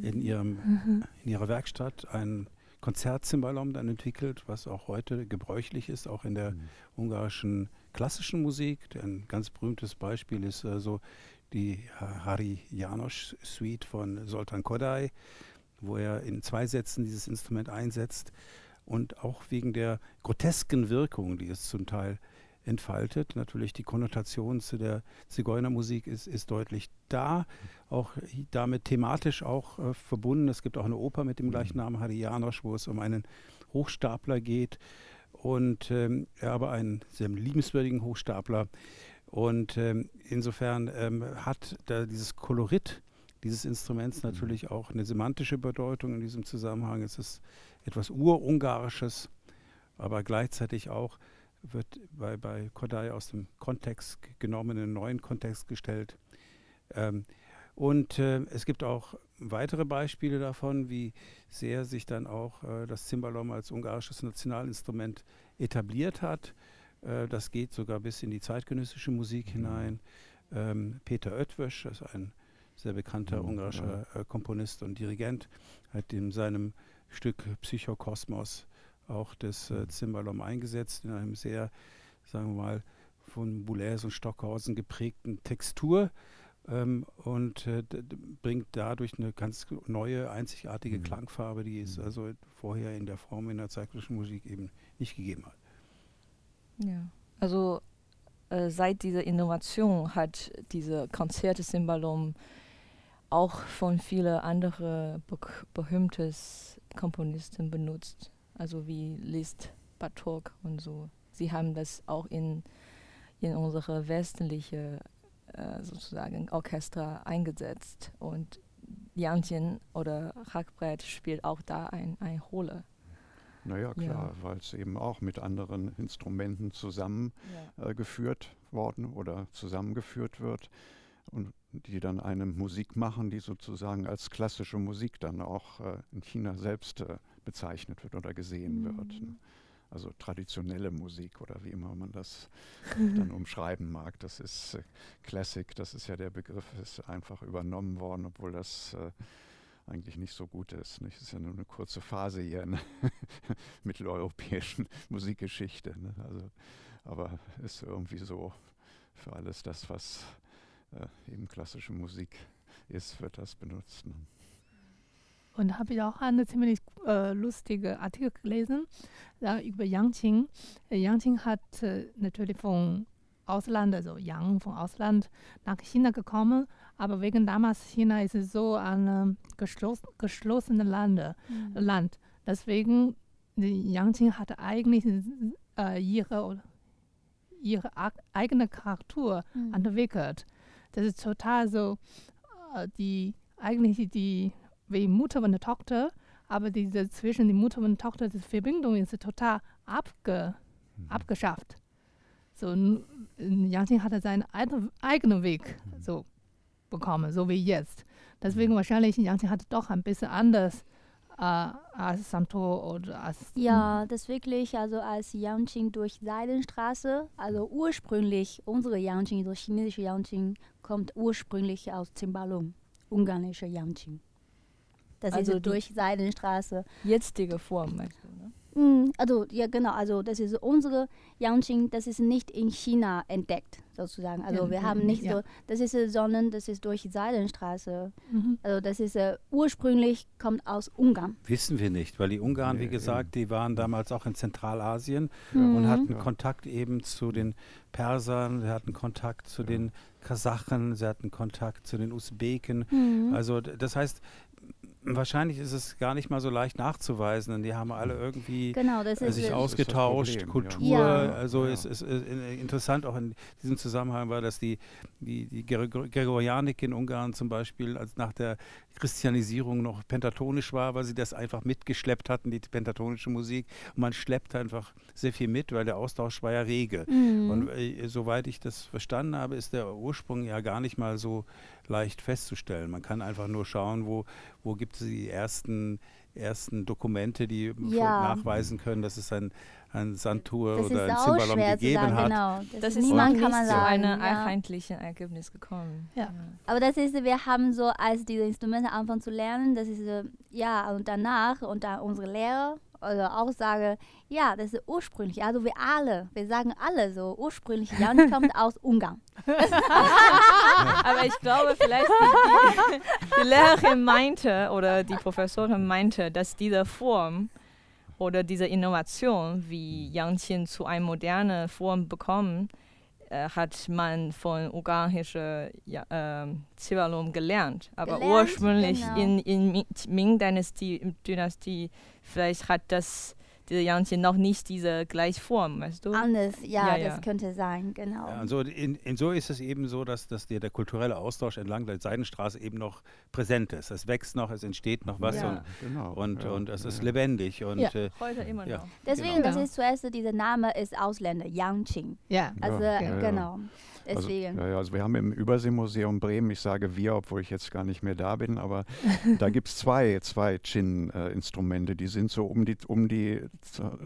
in, ihrem, mhm. in ihrer Werkstatt ein Konzertzimbalom dann entwickelt, was auch heute gebräuchlich ist, auch in der mhm. ungarischen klassischen Musik. Ein ganz berühmtes Beispiel ist also die Hari Janos Suite von Soltan Kodai, wo er in zwei Sätzen dieses Instrument einsetzt und auch wegen der grotesken Wirkung, die es zum Teil entfaltet. Natürlich die Konnotation zu der Zigeunermusik ist, ist deutlich da, auch damit thematisch auch äh, verbunden. Es gibt auch eine Oper mit dem gleichen mhm. Namen, Hari Janosch, wo es um einen Hochstapler geht und ähm, aber einen sehr liebenswürdigen Hochstapler. Und ähm, insofern ähm, hat da dieses Kolorit dieses Instruments mhm. natürlich auch eine semantische Bedeutung in diesem Zusammenhang. Es ist etwas Urungarisches, aber gleichzeitig auch wird bei, bei Kodai aus dem Kontext genommen, in einen neuen Kontext gestellt. Ähm, und äh, es gibt auch weitere Beispiele davon, wie sehr sich dann auch äh, das Zimbalom als ungarisches Nationalinstrument etabliert hat. Äh, das geht sogar bis in die zeitgenössische Musik mhm. hinein. Ähm, Peter Oetwisch, das ist ein sehr bekannter mhm, ungarischer äh, Komponist und Dirigent, hat in seinem Stück Psychokosmos auch das äh, Zimbalom eingesetzt in einem sehr, sagen wir mal, von Boulez und Stockhausen geprägten Textur ähm, und äh, bringt dadurch eine ganz neue, einzigartige mhm. Klangfarbe, die es mhm. also vorher in der Form in der zeitlichen Musik eben nicht gegeben hat. Ja, also äh, seit dieser Innovation hat diese Konzerte Cymbalum auch von vielen anderen berühmten Komponisten benutzt also wie Liszt, Bartok und so. Sie haben das auch in, in unsere westliche äh, sozusagen Orchester eingesetzt und Jantin oder Hackbrett spielt auch da ein, eine Rolle. Naja, klar, ja. weil es eben auch mit anderen Instrumenten zusammengeführt ja. äh, worden oder zusammengeführt wird und die dann eine Musik machen, die sozusagen als klassische Musik dann auch äh, in China selbst äh, bezeichnet wird oder gesehen mhm. wird. Ne? Also traditionelle Musik oder wie immer man das [LAUGHS] dann umschreiben mag. Das ist äh, Classic, das ist ja der Begriff, ist einfach übernommen worden, obwohl das äh, eigentlich nicht so gut ist. Nicht? Das ist ja nur eine kurze Phase hier in der [LAUGHS] mitteleuropäischen [LAUGHS] Musikgeschichte. Ne? Also, aber ist irgendwie so für alles das, was äh, eben klassische Musik ist, wird das benutzt. Ne? Und habe ich auch einen ziemlich äh, lustige Artikel gelesen da, über Yang Qing. Äh, Yang Qing hat äh, natürlich von Ausland, also Yang vom Ausland nach China gekommen, aber wegen damals China ist es so ein geschloss, geschlossenes Land, mhm. Land. Deswegen Yang Qing hatte eigentlich äh, ihre ihre eigene Charakter mhm. entwickelt. Das ist total so, äh, die eigentlich die wie Mutter und Tochter, aber diese zwischen die Mutter und Tochter, die Verbindung ist total abge, mhm. abgeschafft. So, Yang hatte seinen eigenen Weg mhm. so bekommen, so wie jetzt. Deswegen mhm. wahrscheinlich Yang Qing hatte doch ein bisschen anders äh, als Santo oder als. Ja, das wirklich, also als Yangqing durch Seidenstraße, also ursprünglich, unsere Yangqing, das chinesische Yangqing, kommt ursprünglich aus Zimbalung, ungarische Yangqing. Das also ist durch Seidenstraße. Jetzige Form, meinst du, ne? Mm, also, ja, genau. Also, das ist unsere Yangqing, das ist nicht in China entdeckt, sozusagen. Also, ja, wir haben nicht ja. so, das ist, sondern das ist durch Seidenstraße. Mhm. Also, das ist uh, ursprünglich kommt aus Ungarn. Wissen wir nicht, weil die Ungarn, wie gesagt, die waren damals auch in Zentralasien mhm. und hatten Kontakt eben zu den Persern, sie hatten Kontakt zu den Kasachen, sie hatten Kontakt zu den Usbeken. Mhm. Also, das heißt, wahrscheinlich ist es gar nicht mal so leicht nachzuweisen, denn die haben alle irgendwie genau, äh, sich ausgetauscht, Problem, Kultur. Ja. Also ja. es ist, ist, interessant auch in diesem Zusammenhang war, dass die, die, die Gregorianik in Ungarn zum Beispiel als nach der Christianisierung noch pentatonisch war, weil sie das einfach mitgeschleppt hatten, die pentatonische Musik. Und man schleppt einfach sehr viel mit, weil der Austausch war ja rege. Mhm. Und äh, soweit ich das verstanden habe, ist der Ursprung ja gar nicht mal so leicht festzustellen. Man kann einfach nur schauen, wo, wo gibt es die ersten, ersten Dokumente, die ja. nachweisen können, dass es ein, ein Santur das oder ein Zimbalom gegeben sagen, hat. Genau. Das, das ist niemand kann man sagen, zu einem ja. einheitlichen Ergebnis gekommen. Ja. ja. Aber das ist, wir haben so, als diese Instrumente anfangen zu lernen, das ist, ja, und danach, und dann unsere Lehrer oder Aussage, ja, das ist ursprünglich, also wir alle, wir sagen alle so, ursprünglich, Jan kommt aus Ungarn. [LAUGHS] Aber ich glaube, vielleicht die, die, Lehrerin meinte oder die Professorin meinte, dass diese Form oder diese Innovation, wie Yang Qin zu einer modernen Form bekommen, äh, hat man von ungarischer ja, äh, Zivalum gelernt. Aber gelernt, ursprünglich genau. in, in Ming-Dynastie, Dynastie, vielleicht hat das diese Janchen noch nicht diese Gleichform, weißt du? Anders, ja, ja das ja. könnte sein, genau. Ja, und so in, in, so ist es eben so, dass, dass der, der kulturelle Austausch entlang der Seidenstraße eben noch präsent ist. Es wächst noch, es entsteht noch was und, genau. und, und es ist lebendig. Und, äh, Heute immer noch. Deswegen, genau. das ist zuerst, dieser Name ist Ausländer, Yangqing. Ja. Also, genau. Also, ja, also wir haben im Überseemuseum Bremen, ich sage wir, obwohl ich jetzt gar nicht mehr da bin, aber [LAUGHS] da gibt es zwei, zwei Chin-Instrumente, äh, die sind so um die, um die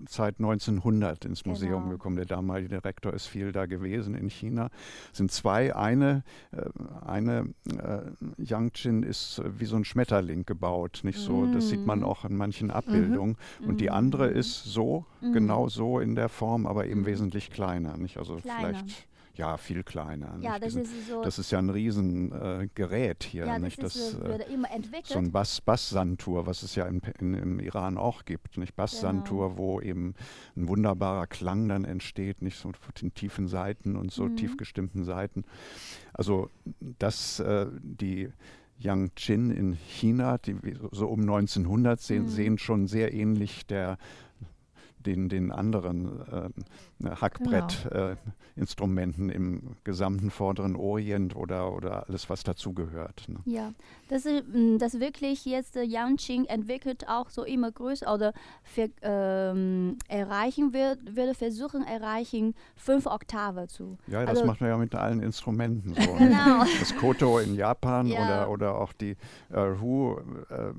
Zeit 1900 ins Museum genau. gekommen. Der damalige Direktor ist viel da gewesen in China. Es sind zwei. Eine, äh, eine äh, Yangqin ist wie so ein Schmetterling gebaut, nicht so. Mm. Das sieht man mm. auch in manchen Abbildungen. Mhm. Und die andere mm. ist so, mm. genau so in der Form, aber eben mm. wesentlich kleiner. Nicht? Also kleiner. vielleicht ja, viel kleiner. Ja, das, ist so das ist ja ein Riesengerät äh, hier. Ja, nicht? das, ist, das äh, immer entwickelt. So ein Bass, Bass-Santur, was es ja in, in, im Iran auch gibt. Nicht? Bass-Santur, genau. wo eben ein wunderbarer Klang dann entsteht, nicht so von den tiefen Seiten und so mhm. tief gestimmten Seiten. Also, dass äh, die Yangqin in China, die so um 1900 sehen, mhm. sehen schon sehr ähnlich der den, den anderen äh, Hackbrettinstrumenten genau. äh, im gesamten Vorderen Orient oder, oder alles, was dazugehört. Ne? Ja, das ist mm, das wirklich jetzt äh, Yangqing entwickelt auch so immer größer oder für, ähm, erreichen wird, würde versuchen erreichen fünf Oktave zu. Ja, das also, macht man ja mit allen Instrumenten so. [LAUGHS] Ne? genau. Das Koto in Japan ja. oder, oder auch die äh, Hu, äh,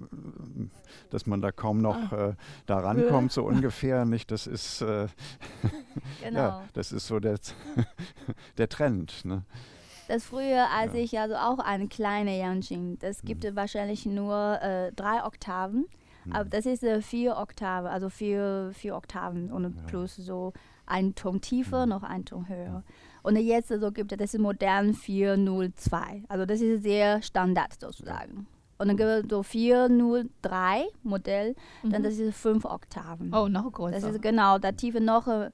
dass man da kaum noch ah. äh, da rankommt, so [LAUGHS] ungefähr nicht. Das ist, äh, [LAUGHS] genau. ja, das ist so der, [LAUGHS] der Trend. Ne? Das früher, als ja. ich also auch eine kleine Yanjing, das gibt mhm. wahrscheinlich nur äh, drei Oktaven. Mhm. Aber das ist äh, vier Oktaven, also vier, vier Oktaven und ja. plus so ein Ton tiefer, mhm. noch ein Ton höher. Und jetzt so also, gibt es das ist modern 402. Also das ist sehr Standard sozusagen. Und dann gibt es so 403 Modell, mhm. dann das ist fünf Oktaven. Oh, noch größer. Das ist genau, da tiefe noch ein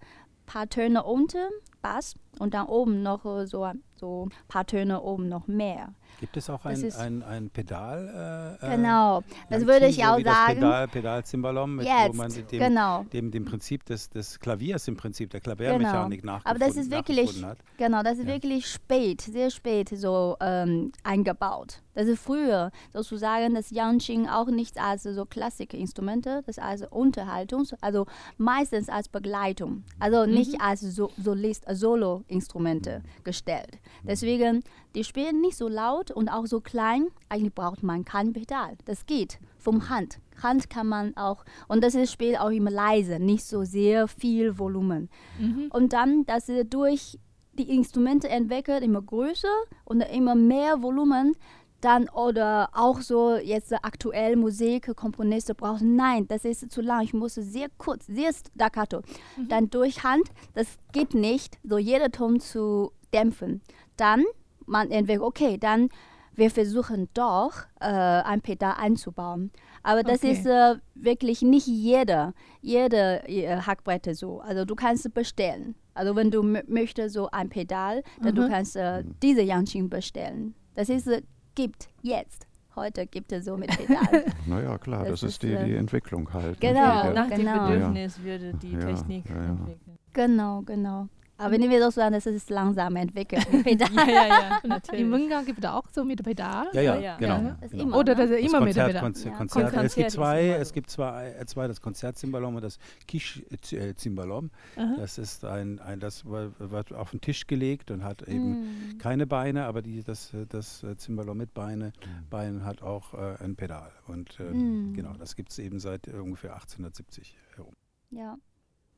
paar Töne unten, Bass und dann oben noch äh, so so ein paar Töne oben noch mehr. Gibt es auch ein, ein, ein Pedal? Äh, äh genau, das würde ich auch so sagen. Pedal, Pedal Zimbalom, mit, Jetzt, wo man dem, genau. dem, dem Prinzip des, des Klaviers im Prinzip, der Klaviermechanik genau. Aber das ist wirklich, hat. genau, das ist ja. wirklich spät, sehr spät so ähm, eingebaut. Das ist früher sozusagen das Yangqing auch nicht als so Klassikinstrumente, das als Unterhaltung, also meistens als Begleitung, also mhm. nicht als so Solist, Solo-Instrumente gestellt. Deswegen, die spielen nicht so laut und auch so klein. Eigentlich braucht man kein Pedal. Das geht vom Hand. Hand kann man auch, und das ist spielt auch immer leise, nicht so sehr viel Volumen. Mhm. Und dann, dass sie durch die Instrumente entwickelt, immer größer und immer mehr Volumen, dann oder auch so jetzt aktuell Musik, Komponisten brauchen, nein, das ist zu lang, ich muss sehr kurz, sehr staccato. Mhm. Dann durch Hand, das geht nicht, so jeder Ton zu dämpfen. Dann man entweder, okay, dann wir versuchen doch äh, ein Pedal einzubauen. Aber das okay. ist äh, wirklich nicht jeder, jede äh, Hackbretter so. Also du kannst bestellen. Also wenn du möchtest so ein Pedal, dann mhm. du kannst äh, diese Yangqing bestellen. Das ist äh, gibt jetzt. Heute gibt es so mit Pedal. [LAUGHS] naja, klar, das, das ist, die, die äh, Entwicklung halt. Ne? Genau, nach genau. dem Bedürfnis ja. würde die ja, Technik ja, entwickeln. Genau, genau. Aber wenn wir doch sagen, das ist langsam entwickelt. [LAUGHS] Pedal. ja, ja, ja, natürlich. Im Munga gibt es auch so mit Pedal. Ja, ja, ja. genau. Das genau. Immer, Oder das ist immer das mit Pedal. Konzert, Konzert, Konzert, es gibt zwei, es gibt zwei, äh, zwei das Konzertzimbalom und das Kisch-Zimbalom. Das ist ein, ein das wird auf den Tisch gelegt und hat eben mm. keine Beine, aber die, das, das Zimbalom mit Beine, mm. Beinen hat auch äh, ein Pedal. Und äh, mm. genau, das gibt es eben seit ungefähr 1870 herum. Ja.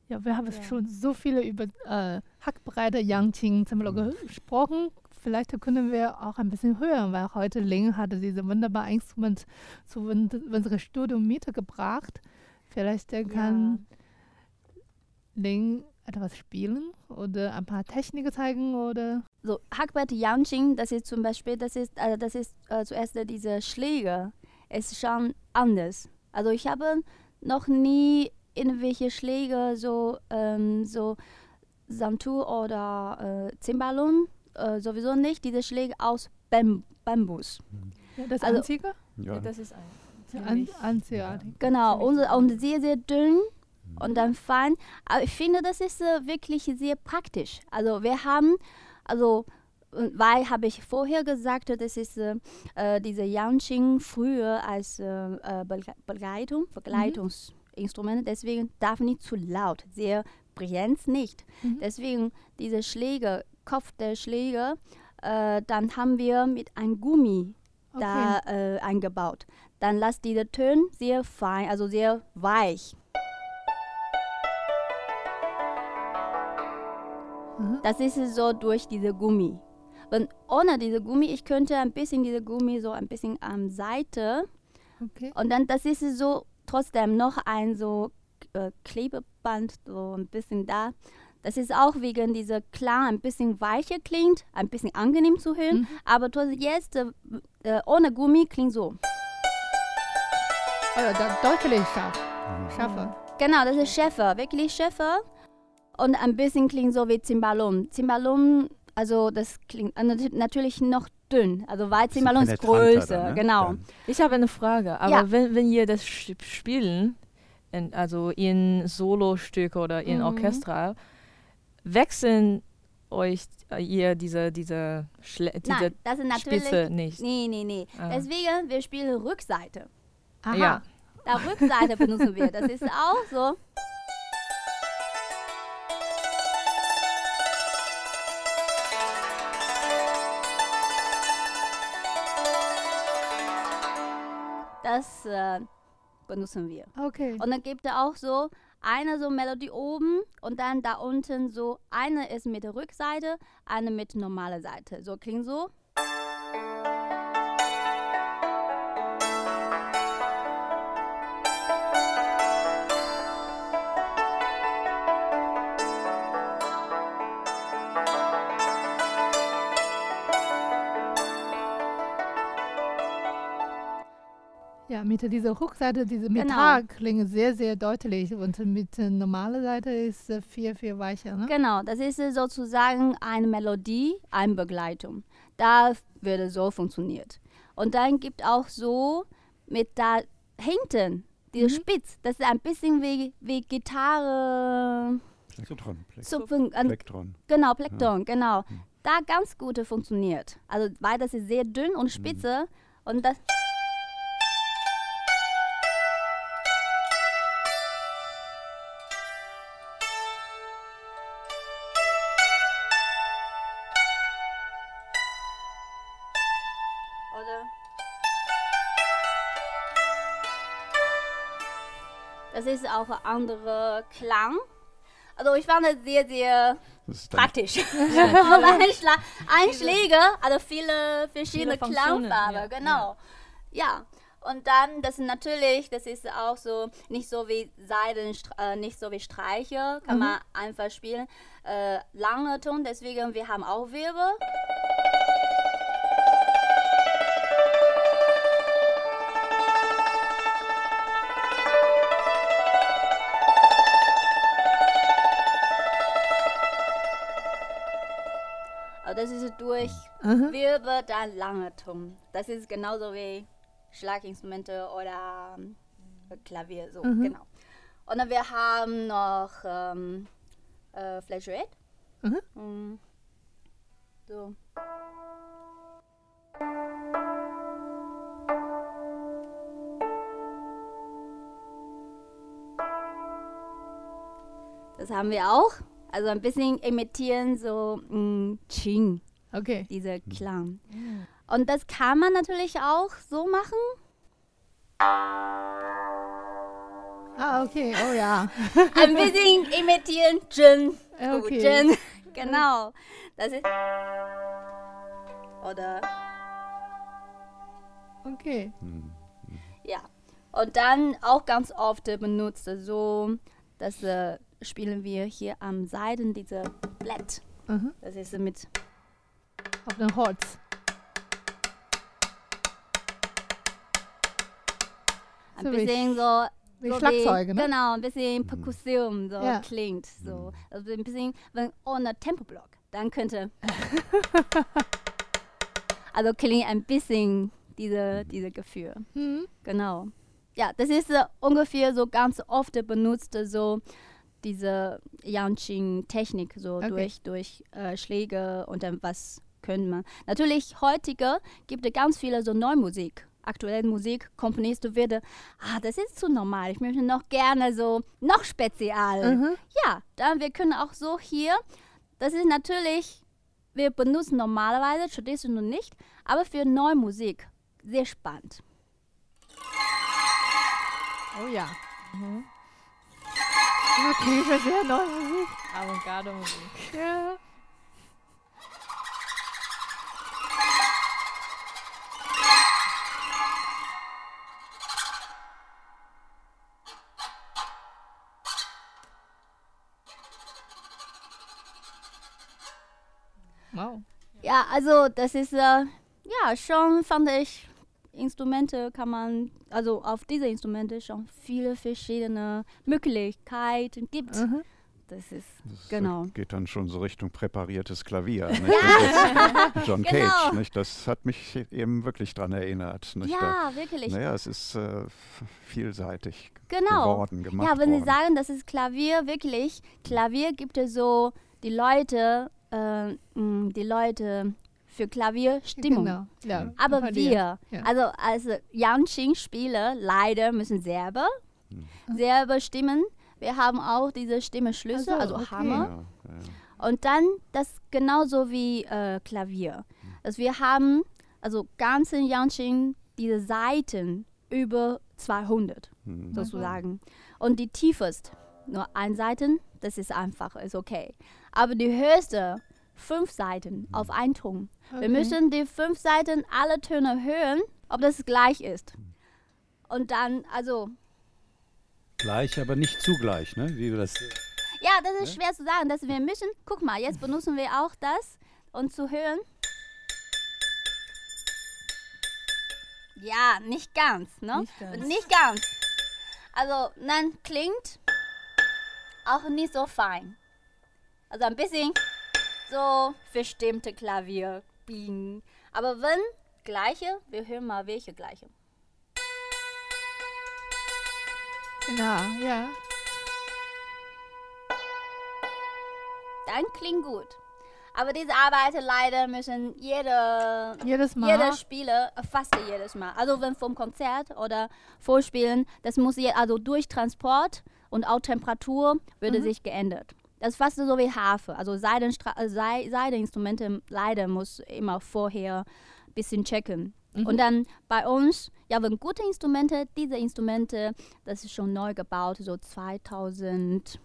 Ja, wir haben ja. schon so viele über äh, Hackbreite Yangqing mhm. gesprochen. Vielleicht können wir auch ein bisschen hören, weil heute Ling hatte diese wunderbare Instrument zu unserem Studium mitgebracht. Vielleicht der kann ja. Ling etwas spielen oder ein paar Techniken zeigen oder so Hackbrett Yangqing, das ist zum Beispiel, das ist, also das ist äh, zuerst diese Schläge, ist schon anders. Also ich habe noch nie irgendwelche Schläge, so, ähm, so Santur oder äh, Zimbalum, äh, sowieso nicht. Diese Schläge aus Bam Bambus. Ja, das also, einzige? Ja. ja. das ist ein. Einzigartig. Genau, und, und sehr, sehr dünn und dann fein. Aber ich finde, das ist äh, wirklich sehr praktisch. Also wir haben, also weil habe ich vorher gesagt, das ist äh, äh diese Yangqing früher als äh, äh Begleitung, Begleitungs mhm. Instrumente, deswegen darf nicht zu laut, sehr brillant nicht. Mhm. Deswegen diese Schläge, Kopf der Schläge, äh, dann haben wir mit einem Gummi okay. da äh, eingebaut. Dann lasst diese Töne sehr fein, also sehr weich. Mhm. Das ist so durch diese Gummi. Und ohne diese Gummi, ich könnte ein bisschen diese Gummi so ein bisschen am Seite. Okay. Und dann das ist so trotzdem noch ein so äh, Klebeband, so ein bisschen da. Das ist auch wegen dieser Klang ein bisschen weicher klingt, ein bisschen angenehm zu hören, mhm. aber jetzt äh, äh, ohne Gummi klingt so. Oh ja, deutlich scharf. Schärfer. Genau, das ist schärfer, wirklich schärfer. Und ein bisschen klingt so wie Zimbalum. Zimbalum, also das klingt äh, natürlich noch dünn. Also größer, ne? genau. Dann. Ich habe eine Frage, aber ja. wenn, wenn ihr das spielen, in, also in Solostück oder in mhm. Orchester, wechseln euch äh, ihr diese, diese, Schle diese Nein, das ist natürlich, Spitze nicht? Nee, nee, nee. Ah. Deswegen, wir spielen Rückseite. Aha. Ja. Da Rückseite benutzen wir. Das ist auch so. Das äh, benutzen wir. Okay. Und dann gibt es auch so eine so Melodie oben und dann da unten so eine ist mit der Rückseite, eine mit normaler Seite. So klingt so. Ja, mit dieser Rückseite, diese Metall genau. sehr, sehr deutlich und mit der normalen Seite ist es viel, viel weicher. Ne? Genau, das ist sozusagen eine Melodie, eine Begleitung. Da würde so funktioniert. Und dann gibt auch so mit da hinten, diese mhm. Spitz, das ist ein bisschen wie, wie Gitarre. Plektron. Plektron. Plektron. Genau, Plektron, ja. genau. Mhm. Da ganz gut funktioniert. Also, weil das ist sehr dünn und spitze mhm. und das. Ist auch ein anderer Klang. Also ich fand es sehr, sehr praktisch. [LAUGHS] [LAUGHS] Einschla Einschläge, also viele verschiedene viele Klangfarben, ja. genau. Ja. Und dann, das ist natürlich, das ist auch so, nicht so wie Seiden, äh, nicht so wie Streiche, kann mhm. man einfach spielen. Äh, lange Ton, deswegen, wir haben auch Wirbel. Durch mhm. Wirbel dann lange Ton. Das ist genauso wie Schlaginstrumente oder äh, Klavier, so, mhm. genau. Und dann wir haben noch ähm, äh, Flageolet. Mhm. Mm. So. Das haben wir auch. Also ein bisschen imitieren so mm, Ching. Okay. Dieser Klang. Und das kann man natürlich auch so machen. Ah, okay. Oh ja. [LAUGHS] ein bisschen imitieren Jin. Okay. Jin. [LAUGHS] Genau. Das ist. Oder. Okay. Ja. Und dann auch ganz oft benutzt so, dass äh, spielen wir hier am Seiten diese Blatt. Mhm. Das ist mit auf dem Holz. Ein so bisschen so wie so Schlagzeuge, ne? Genau, ein bisschen Perkussion so ja. klingt. So. Also ein bisschen, wenn ohne Tempoblock, dann könnte. [LAUGHS] also klingt ein bisschen diese, diese Gefühl. Mhm. Genau. Ja, das ist uh, ungefähr so ganz oft benutzt, so diese Yanqing-Technik, so okay. durch, durch äh, Schläge und dann was können wir. Natürlich, heutige gibt es ganz viele so Neumusik. Aktuelle Musik, Komponisten werden, ah, das ist zu normal. Ich möchte noch gerne so noch spezial. Mhm. Ja, dann wir können auch so hier. Das ist natürlich, wir benutzen normalerweise traditionell nicht, aber für neue Musik sehr spannend. Oh ja. Mhm. Okay, für sehr neue Musik. Avantgarde-Musik. Ja. Wow. Ja, also das ist äh, ja schon fand ich Instrumente kann man, also auf diese Instrumente schon viele verschiedene Möglichkeiten gibt. Mhm. Das ist, das genau. geht dann schon so Richtung präpariertes Klavier. [LAUGHS] Nicht? Ja. John genau. Cage, nicht? das hat mich eben wirklich daran erinnert. Nicht? Ja, da, wirklich. Naja, es ist äh, vielseitig genau. geworden, gemacht Ja, wenn worden. Sie sagen, das ist Klavier, wirklich, Klavier gibt es so, die Leute, äh, die Leute für Klavierstimmung. Genau. Ja, Aber wir, ja. also als Yanqing-Spieler, leider müssen selber, mhm. selber stimmen. Wir haben auch diese Stimmeschlüssel, also, also okay. Hammer. Ja, Und dann das genauso wie äh, Klavier. Also wir haben also ganz in Yanqing diese Seiten über 200 mhm. sozusagen. Und die tiefste nur ein Seiten, das ist einfach, ist okay. Aber die höchste fünf Seiten auf einen Ton. Okay. Wir müssen die fünf Seiten alle Töne hören, ob das gleich ist. Und dann, also. Gleich, aber nicht zugleich, ne? Wie wir das. Ja, das ist ne? schwer zu sagen. Dass wir müssen, guck mal, jetzt benutzen wir auch das, um zu hören. Ja, nicht ganz, ne? Nicht ganz. Nicht ganz. Also, dann klingt auch nicht so fein. Also ein bisschen so verstimmte Klavier biegen. Aber wenn gleiche, wir hören mal welche gleiche. Genau, ja. Dann klingt gut. Aber diese Arbeiten leider müssen jede, Jedes Mal. jeder Spieler, äh, fast jedes Mal. Also wenn vom Konzert oder Vorspielen, das muss je, also durch Transport und auch Temperatur würde sich geändert. Das ist fast so wie Harfe. Also Seidenstra äh, Seideinstrumente leider muss immer vorher ein bisschen checken. Und dann bei uns, ja, wenn gute Instrumente, diese Instrumente, das ist schon neu gebaut, so 2000,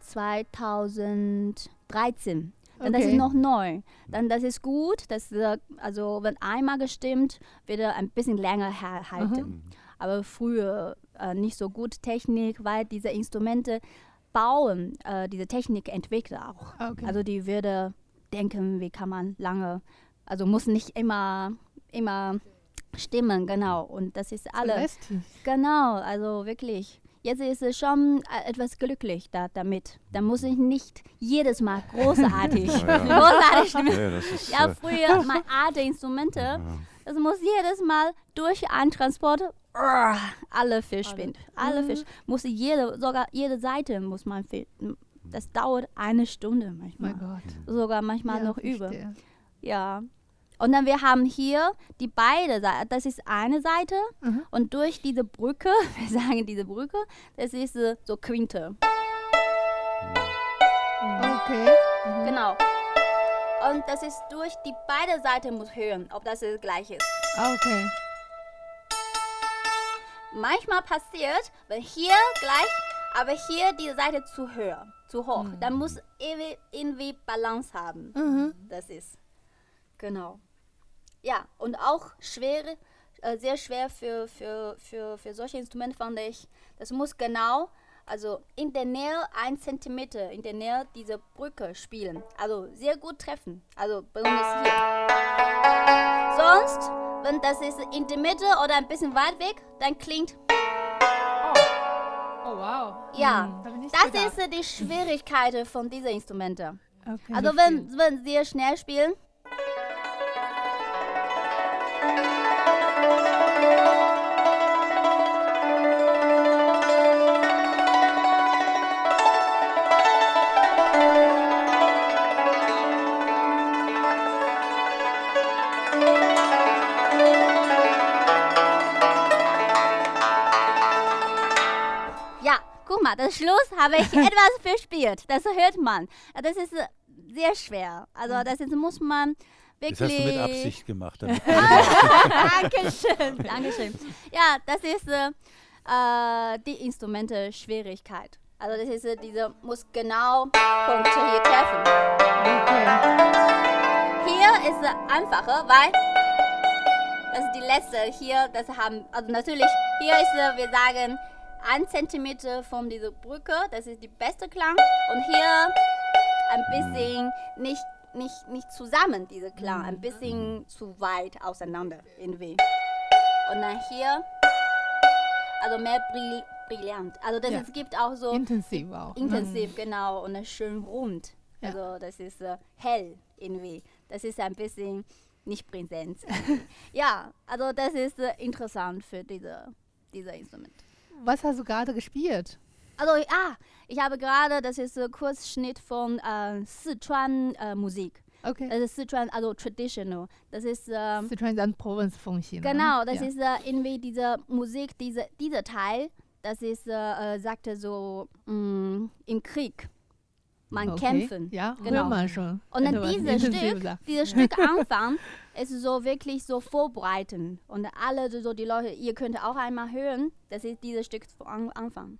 2013. Dann das Okay. ist noch neu. Dann das ist gut. Das, äh, also wenn einmal gestimmt, wird er ein bisschen länger halten. Aber früher äh, nicht so gut Technik, weil diese Instrumente bauen, äh, diese Technik entwickelt auch. Okay. Also die würde denken, wie kann man lange, also muss nicht immer, immer stimmen, genau. Und das ist alles. Genau, also wirklich. Jetzt ist es schon äh, etwas glücklich da, damit. Da muss ich nicht jedes Mal großartig, Ja, [LAUGHS] ja. großartig stimmen. Ja, [LAUGHS] Ja, äh, früher [LAUGHS] meine alte Instrumente, das muss jedes Mal durch einen Transport alle verschwinden. Alle Fisch. Muss jede, sogar jede Seite muss man finden. Das dauert eine Stunde manchmal. Mein Gott. Sogar manchmal Ja, noch über. verstehe. Ja. Und dann wir haben hier die beide Seiten. Das ist eine Seite Mhm. und durch diese Brücke, [LAUGHS] wir sagen diese Brücke, das ist äh, so Quinte. Okay. Genau. Und das ist durch die beide Seiten muss hören, ob das gleiche ist. Okay. Manchmal passiert, wenn hier gleich, aber hier die Seite zu höher, zu hoch, dann muss irgendwie, Balance haben. Mhm. Das ist. Genau. Ja, und auch schwer, äh, sehr schwer für, für, für, für solche Instrumente fand ich, das muss genau, also in der Nähe ein Zentimeter, in der Nähe dieser Brücke spielen. Also sehr gut treffen. Also besonders hier. Sonst, wenn das ist in der Mitte oder ein bisschen weit weg, dann klingt, Oh, wow. ja, Hm, nicht das ist die Schwierigkeit von diesen Instrumenten. Okay, Also wenn, wenn sie schnell spielen, Schluss habe ich [LAUGHS] etwas verspielt. Das hört man. Das ist äh, sehr schwer. Also das ist, muss man Das wirklich. hast du mit Absicht gemacht. [LAUGHS] Dankeschön, Dankeschön. Ja, das ist äh, äh, die Instrumente Schwierigkeit. Also das ist äh, diese muss genau Punkte hier treffen. Okay. Hier ist es einfacher, weil das ist die letzte hier. Das haben also natürlich hier ist wir sagen ein Zentimeter von dieser Brücke. Das ist die beste Klang und hier ein bisschen nicht nicht nicht zusammen diese Klang, ein bisschen zu weit auseinander irgendwie. Und dann hier also mehr brill brillant. Also das Ja. es gibt auch so Intensiv auch. intensiv, genau, und schön rund. Ja. Also das ist äh, hell irgendwie. Das ist ein bisschen nicht Präsenz. [LAUGHS] ja, also das ist äh, interessant für diese, diese Instrument. Was hast du gerade gespielt? Also ah, ich habe gerade, das ist ein Kurzschnitt von äh, Sichuan äh, Musik. Okay. Das ist Sichuan, also traditional. Das ist ähm, Sichuan ist eine Provinz von China. Genau, das ja. ist äh, irgendwie diese Musik, diese, dieser Teil, das ist, äh, äh, sagte so, mh, im Krieg. Man okay. kämpfen. Ja, Genau. man schon. Und dann dieses Stück, [LAUGHS] dieses Stück Anfang ist so wirklich so vorbereiten. Und alle so die Leute, ihr könnt auch einmal hören, das ist dieses Stück Anfang.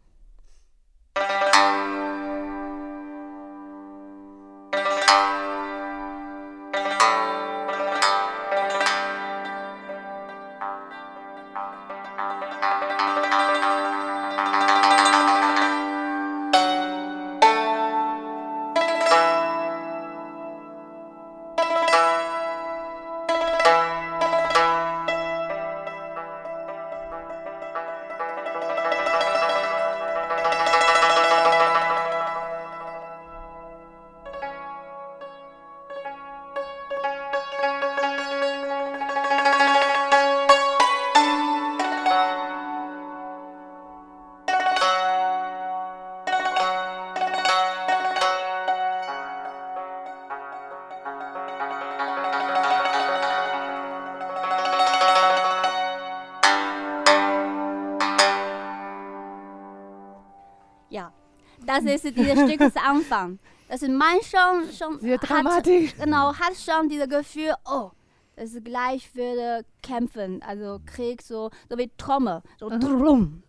Das ist dieses Stücks Anfang. Das ist man schon, schon Sehr hat, dramatisch. genau, hat schon dieses Gefühl, oh, das ist gleich würde kämpfen, also Krieg, so, so wie Trommel, so drum,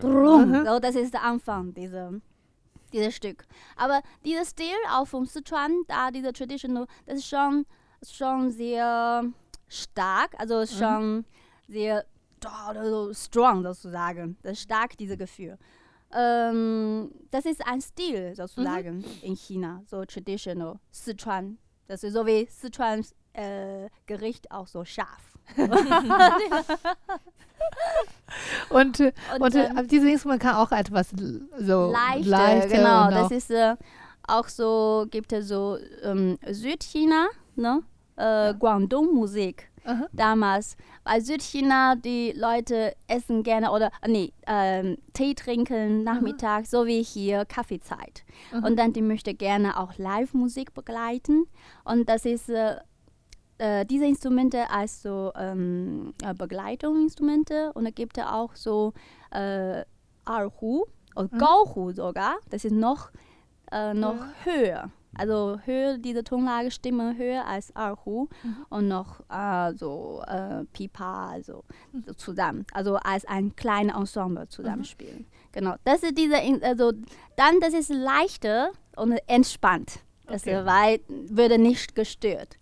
drum. So, das ist der Anfang dieser, dieses Stück. Aber dieser Stil auch vom Sichuan, da diese Traditional, das ist schon, schon sehr stark, also schon sehr da, da, so strong sozusagen. Das ist stark, dieses Gefühl. Ähm, das ist ein Stil sozusagen in China, so traditional, Sichuan. Das ist so wie Sichuans äh, Gericht auch so scharf. [LAUGHS] Und, äh, Und, und, äh, ähm, aber dieses Instrument kann auch etwas so leichter, leichter genau. und Das auch- ist äh, auch so, gibt es so ähm, Südchina, ne? Äh, Guangdong-Musik Aha. damals. Weil Südchina, die Leute essen gerne oder, äh, nee, ähm, Tee trinken nachmittags, so wie hier Kaffeezeit. Mhm. Und dann, die möchte gerne auch Live-Musik begleiten. Und das ist äh, äh, diese Instrumente als so ähm, äh, Begleitungsinstrumente. Und da gibt es auch so äh, Erhu und Mhm. Gaohu sogar. Das ist noch, äh, noch höher. Also höher, diese Tonlage, Stimme höher als Erhu und noch äh, so äh, Pipa, also so zusammen. Also als ein kleines Ensemble zusammenspielen. Genau, das ist diese, also dann, das ist leichter und entspannt. Das Okay. weil, würde nicht gestört.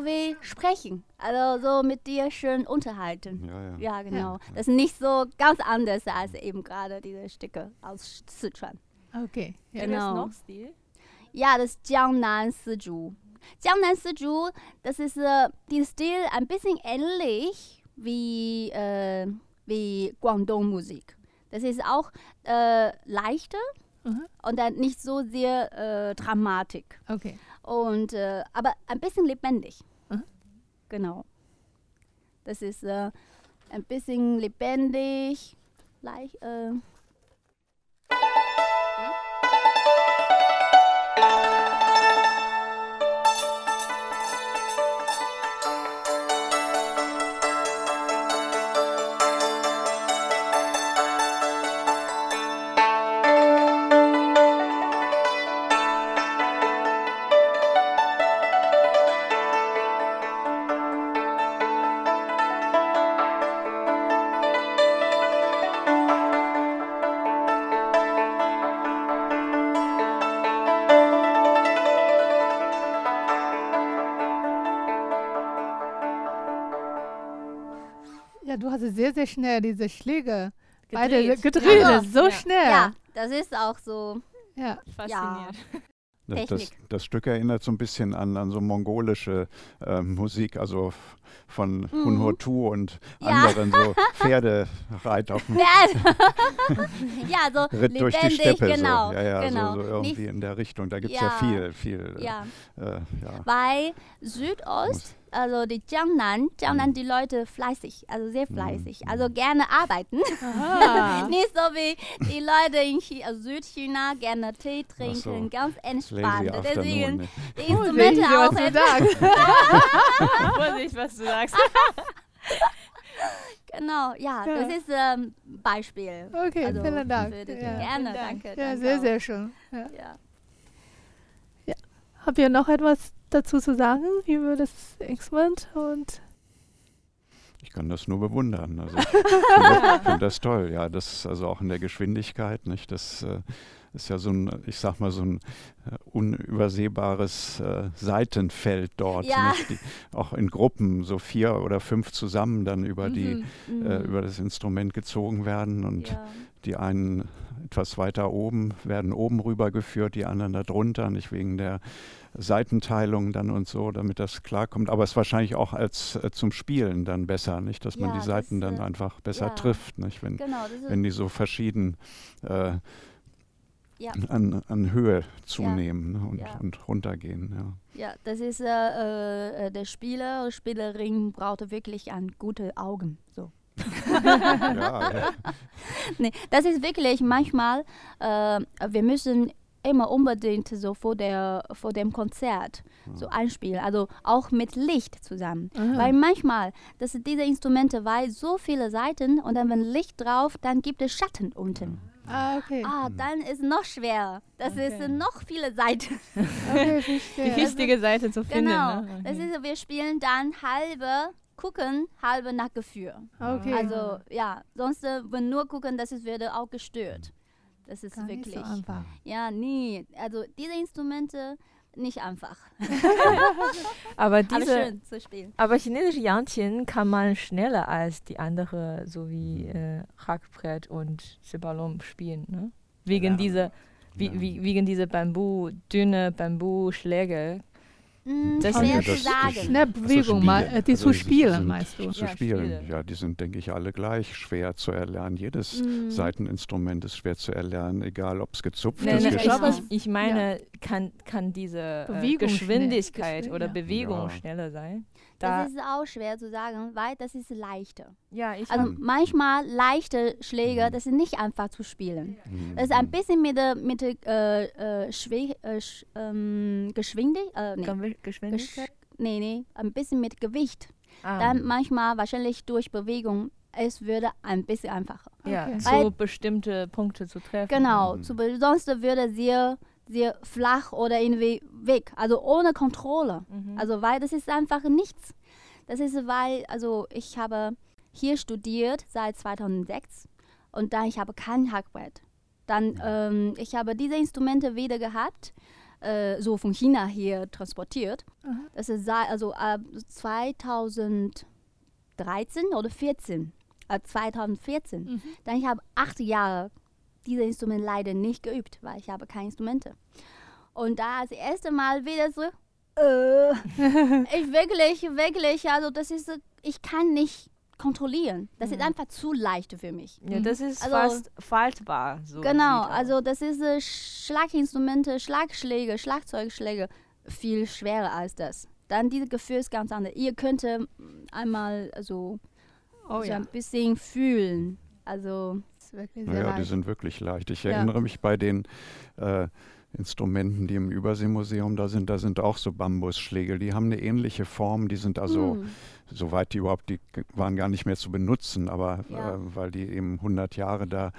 So wie sprechen. Also so mit dir schön unterhalten. Ja, ja. Ja, genau. Das ist nicht so ganz anders als eben gerade diese Stücke aus Sichuan. Okay. Ja. Genau. noch Stil? Ja, das ist Jiangnan Siju. Jiangnan Siju, das ist äh, die Stil ein bisschen ähnlich wie, äh, wie Guangdong Musik. Das ist auch äh, leichter Mhm. und dann nicht so sehr äh, dramatisch. Okay. Und, äh, aber ein bisschen lebendig. Mhm. Genau. Das ist äh, ein bisschen lebendig. Leicht, äh, sehr, sehr schnell diese Schläge beide Gedreht. gedreht. Ja. so Ja. schnell. ja, das ist auch so. Ja. Fasziniert. [LAUGHS] Das, das, das Stück erinnert so ein bisschen an, an so mongolische äh, Musik, also von Mhm. Hun Ho Tu und Ja. anderen so [LAUGHS] Pferdereit auf dem Ja, [LAUGHS] ja so Ritt durch die Steppe. genau. so. Ja, ja, genau. so, so irgendwie Nicht, in der Richtung. Da gibt es ja. Ja. viel, viel. ja, Äh, ja. weil Südost, also die Jiangnan, Jiangnan, die Leute fleißig, also sehr fleißig, also gerne arbeiten. [LAUGHS] Nicht so wie die Leute in Chi also Südchina gerne Tee trinken, so. ganz Lazy entspannt. Afternoon. Deswegen ne? die Instrumente [LAUGHS] ich auch was du etwas. sagst. Vorsicht, was du sagst. Genau, ja, Ja. das ist ähm, Beispiel. Okay, Also, vielen Dank. Ja. Gerne, Vielen Dank. danke. ja, danke sehr, auch. sehr schön. Ja. Ja. Habt ihr noch etwas dazu zu sagen über das Instrument? Und Ich kann das nur bewundern. Also ich finde find das toll. Ja, das ist also auch in der Geschwindigkeit, nicht? Das äh, ist ja so ein, ich sag mal, so ein äh, unübersehbares äh, Seitenfeld dort. Ja. Die, auch in Gruppen, so vier oder fünf zusammen dann über, die, Mhm. äh, über das Instrument gezogen werden und ja. die einen etwas weiter oben werden oben rüber geführt, die anderen da drunter, nicht wegen der Seitenteilung dann und so, damit das klarkommt. Aber es ist wahrscheinlich auch als äh, zum Spielen dann besser, nicht, dass man Ja, die Seiten das, dann äh, einfach besser ja. trifft, nicht, wenn, Genau, wenn die so verschieden äh, Ja. an, an Höhe zunehmen ne, und, und runtergehen. Ja. das ist äh, äh, der Spieler oder Spielerin braucht wirklich ein gute Augen. So. Ja, ja. [LAUGHS] Nee, das ist wirklich manchmal, äh, wir müssen immer unbedingt so vor, der, vor dem Konzert so einspielen, also auch mit Licht zusammen. Aha. Weil manchmal, dass diese Instrumente, weil so viele Seiten und dann wenn Licht drauf, dann gibt es Schatten unten. Ah, okay. Ah, dann ist noch schwerer. Das Okay. ist noch viele Seiten. [LAUGHS] okay [LAUGHS] Die richtige Seite zu finden. Genau. Ne? Das Okay. ist, wir spielen dann halbe gucken, halbe nach Gefühl. Okay. Also ja, sonst äh, wenn nur gucken, das ist, würde auch gestört. Das ist Gar nicht wirklich. so einfach. Ja, nie. Also diese Instrumente nicht einfach. [LAUGHS] Aber Aber diese, schön zu spielen. aber chinesische Yangqin kann man schneller als die andere, so wie äh, Hackbrett und Sibalom spielen, ne? Wegen Ja. dieser, wie, Ja. wie, wegen dieser Bambu, dünne Bambuschläge. Mm, Das- schwer Ja, zu das- das- sagen. Schnell Bewegung, mal, Spiele. äh, die Also zu spielen, sind meinst du? Zu Ja, spielen, Spiele. ja, die sind, denke ich, alle gleich schwer zu erlernen. Jedes Mm. Seiteninstrument ist schwer zu erlernen, egal ob es gezupft Nee, ist. nee, Ja. ich, ich, ich meine, kann, kann diese äh, schnell- Geschwindigkeit geschwind- oder ja. Bewegung Ja. schneller sein? Da, Das ist auch schwer zu sagen, weil das ist leichter. ja, ich Also manchmal leichte Schläge, Mhm. das ist nicht einfach zu spielen. Mhm. Das ist ein bisschen mit der, mit der äh, äh, Schwe äh, sch, ähm, Geschwindigkeit, äh, nee, Gewi- Gesch Geschwindigkeit. nee, nee, ein bisschen mit Gewicht. Ah, Dann manchmal wahrscheinlich durch Bewegung, es würde ein bisschen einfacher. ja, Okay. so bestimmte Punkte zu treffen. Genau, Mhm. zu, be- sonst würde sehr, sehr flach oder irgendwie weg, also ohne Kontrolle. Mhm. Also weil das ist einfach nichts. Das ist weil, also ich habe hier studiert seit 2006 und dann ich habe kein Hackbrett. Dann ähm, ich habe diese Instrumente wieder gehabt, äh, so von China hier transportiert. Aha. Das ist sei- also ab 2013 oder 14, äh, 2014. Mhm. Dann ich habe acht Jahre diese Instrumente leider nicht geübt, weil ich habe keine Instrumente. Und da das erste Mal wieder so, äh, [LAUGHS] ich wirklich, wirklich, also das ist, ich kann nicht kontrollieren. Das ist Mhm. einfach zu leicht für mich. Ja, das ist Also- fast faltbar. So genau, also das ist äh, Schlaginstrumente, Schlagschläge, Schlagzeugschläge viel schwerer als das. Dann dieses Gefühl ist ganz anders. Ihr könnt ähm, einmal so, Oh so ja, ein bisschen fühlen. Also ist wirklich sehr Naja, die leicht. sind wirklich leicht. Ich Ja. erinnere mich bei den äh, Instrumenten, die im Überseemuseum da sind, da sind auch so Bambusschläge. Die haben eine ähnliche Form. Die sind also, mm, soweit die überhaupt, die waren gar nicht mehr zu benutzen, aber Ja. äh, weil die eben 100 Jahre da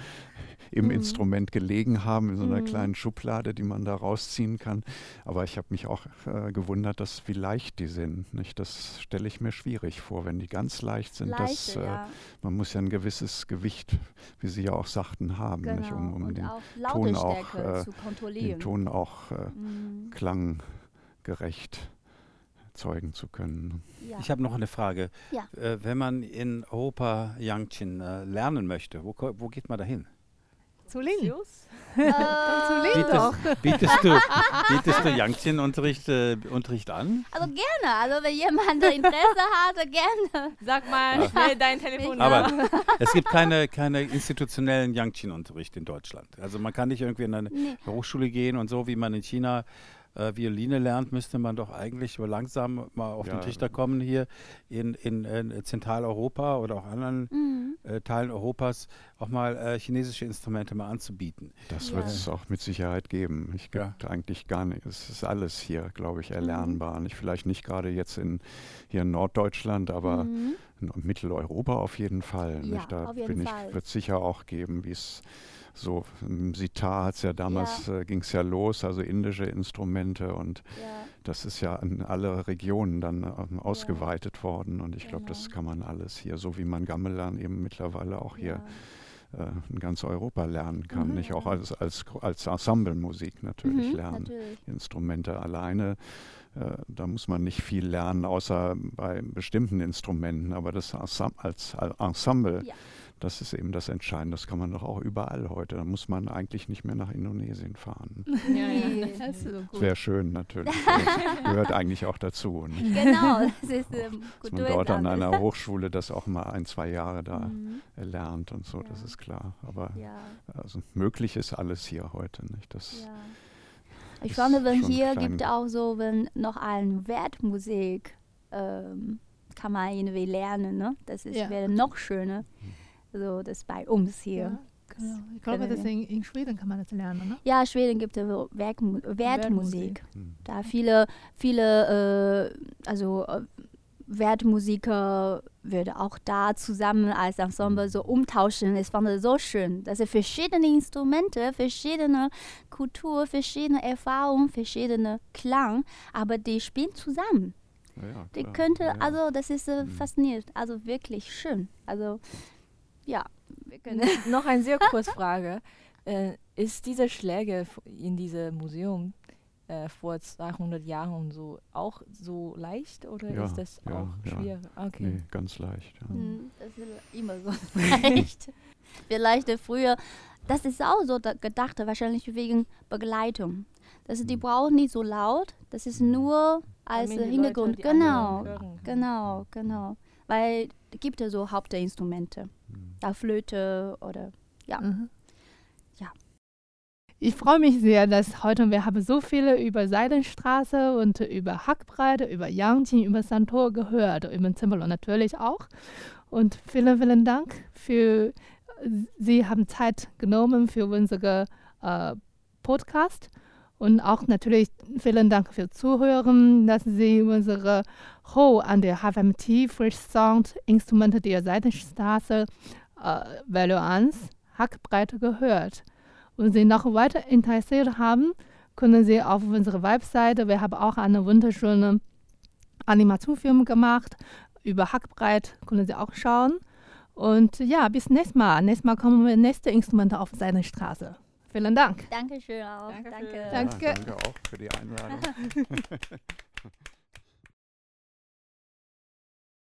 im Mhm. Instrument gelegen haben, in so einer Mhm. kleinen Schublade, die man da rausziehen kann. Aber ich habe mich auch äh, gewundert, dass, wie leicht die sind. Nicht? Das stelle ich mir schwierig vor, wenn die ganz leicht sind. leichte, äh, ja. man muss ja ein gewisses Gewicht, wie Sie ja auch sagten, haben, nicht? Genau. um, um und den, auch Ton auch, äh, zu den kontrollieren. Ton auch äh, Mm, klanggerecht zeugen zu können. ja. Ich habe noch eine Frage. Ja. Äh, wenn man in Europa Yangqin äh, lernen möchte, wo, wo geht man da hin? Zu Lin. [LAUGHS] äh, Bietest, doch. bietest du, [LAUGHS] bietest du Yangqin-Unterricht äh, Unterricht an? also gerne, also wenn jemand Interesse hat, gerne. Sag mal schnell dein Telefon. Aber [LAUGHS] es gibt keine, keine institutionellen Yangqin-Unterricht in Deutschland. Also man kann nicht irgendwie in eine Nee. Hochschule gehen und so, wie man in China äh, Violine lernt, müsste man doch eigentlich so langsam mal auf Ja. den Trichter kommen, hier in, in, in Zentraleuropa oder auch anderen Mhm. äh, Teilen Europas auch mal äh, chinesische Instrumente mal anzubieten. Das Ja. wird es auch mit Sicherheit geben. Ich Ja. gibt eigentlich gar nicht. Es ist alles hier, glaube Mhm. ich, erlernbar. Nicht vielleicht nicht gerade jetzt in hier in Norddeutschland, aber Mhm. Mitteleuropa auf jeden Fall. Ja, nicht? Da auf jeden bin ich, Fall. wird sicher auch geben, wie es so im Sitar hat es ja damals, Ja. äh, ging es ja los, also indische Instrumente und Ja, das ist ja in alle Regionen dann ähm, ausgeweitet worden und ich glaube, das Genau. kann man alles hier, so wie man Gamelan eben mittlerweile auch hier ja. äh, in ganz Europa lernen kann, Mhm. nicht auch Ja. als, als, als Ensemblemusik natürlich Mhm, lernen. Natürlich. Instrumente alleine, äh, da muss man nicht viel lernen, außer bei bestimmten Instrumenten, aber das als Al- Ensemble, Ja. Das ist eben das Entscheidende, das kann man doch auch überall heute, da muss man eigentlich nicht mehr nach Indonesien fahren. [LAUGHS] Ja, ja. [LAUGHS] Das ist so Das gut. wäre schön natürlich, [LAUGHS] das gehört eigentlich auch dazu. Nicht? Genau, das ist ähm, Dass man dort an einer Hochschule das auch mal ein, zwei Jahre da Mhm. lernt und so, das Ja. ist klar. Aber Ja, also, möglich ist alles hier heute. Nicht? Das, ja. Ich fand, wenn hier gibt auch so, wenn noch ein Wertmusik ähm, kann man irgendwie lernen, ne? Das ist, Ja. wäre noch schöner. So, das bei uns hier. Ja, genau. Ich glaube, das in, in Schweden kann man das lernen, ne? Ja, Schweden gibt es Wertmusik. Wertmusik. Hm. Da viele, viele, äh, also äh, Wertmusiker würde auch da zusammen als Ensemble so umtauschen. Ich fand es so schön, dass es verschiedene Instrumente, verschiedene Kultur, verschiedene Erfahrungen, verschiedene Klang, aber die spielen zusammen. Ja, Die könnte, Ja, ja. also das ist äh, Mhm. faszinierend, also wirklich schön. Also ja, wir können. Noch eine sehr [LAUGHS] kurze Frage. Äh, ist diese Schläge in diesem Museum äh, vor 200 Jahren und so auch so leicht oder Ja, ist das ja, auch ja. schwer? Okay. Nee, ganz leicht. Ja. Hm, Das ist immer so [LAUGHS] leicht. Vielleicht früher, das ist auch so da- gedacht, wahrscheinlich wegen Begleitung. Das ist, die Mhm. brauchen nicht so laut, das ist nur als Hintergrund. Leute genau, genau, genau. Weil es gibt ja so Hauptinstrumente, Hm. Da Flöte oder ja. Mhm. Ja. Ich freue mich sehr, dass heute wir haben so viele über Seidenstraße und über Hackbreite, über Yangqing, über Santor gehört, über Zimmerlo natürlich auch. Und vielen, vielen Dank für, Sie haben Zeit genommen für unsere äh, Podcast. Und auch natürlich vielen Dank für Zuhören, dass Sie unsere Show an der HFMT Fresh Sound Instrumente der Seitenstraße äh, Value 1 Hackbreite gehört und Sie noch weiter interessiert haben, können Sie auf unserer Webseite, wir haben auch eine wunderschöne Animationsfilm gemacht über Hackbreit, können Sie auch schauen. Und ja, bis nächstes Mal. Nächstes Mal kommen wir nächste Instrumente auf seine Straße. Vielen Dank. Dankeschön auch. Dankeschön. Danke. Ja, Danke. danke auch für die Einladung. [LAUGHS]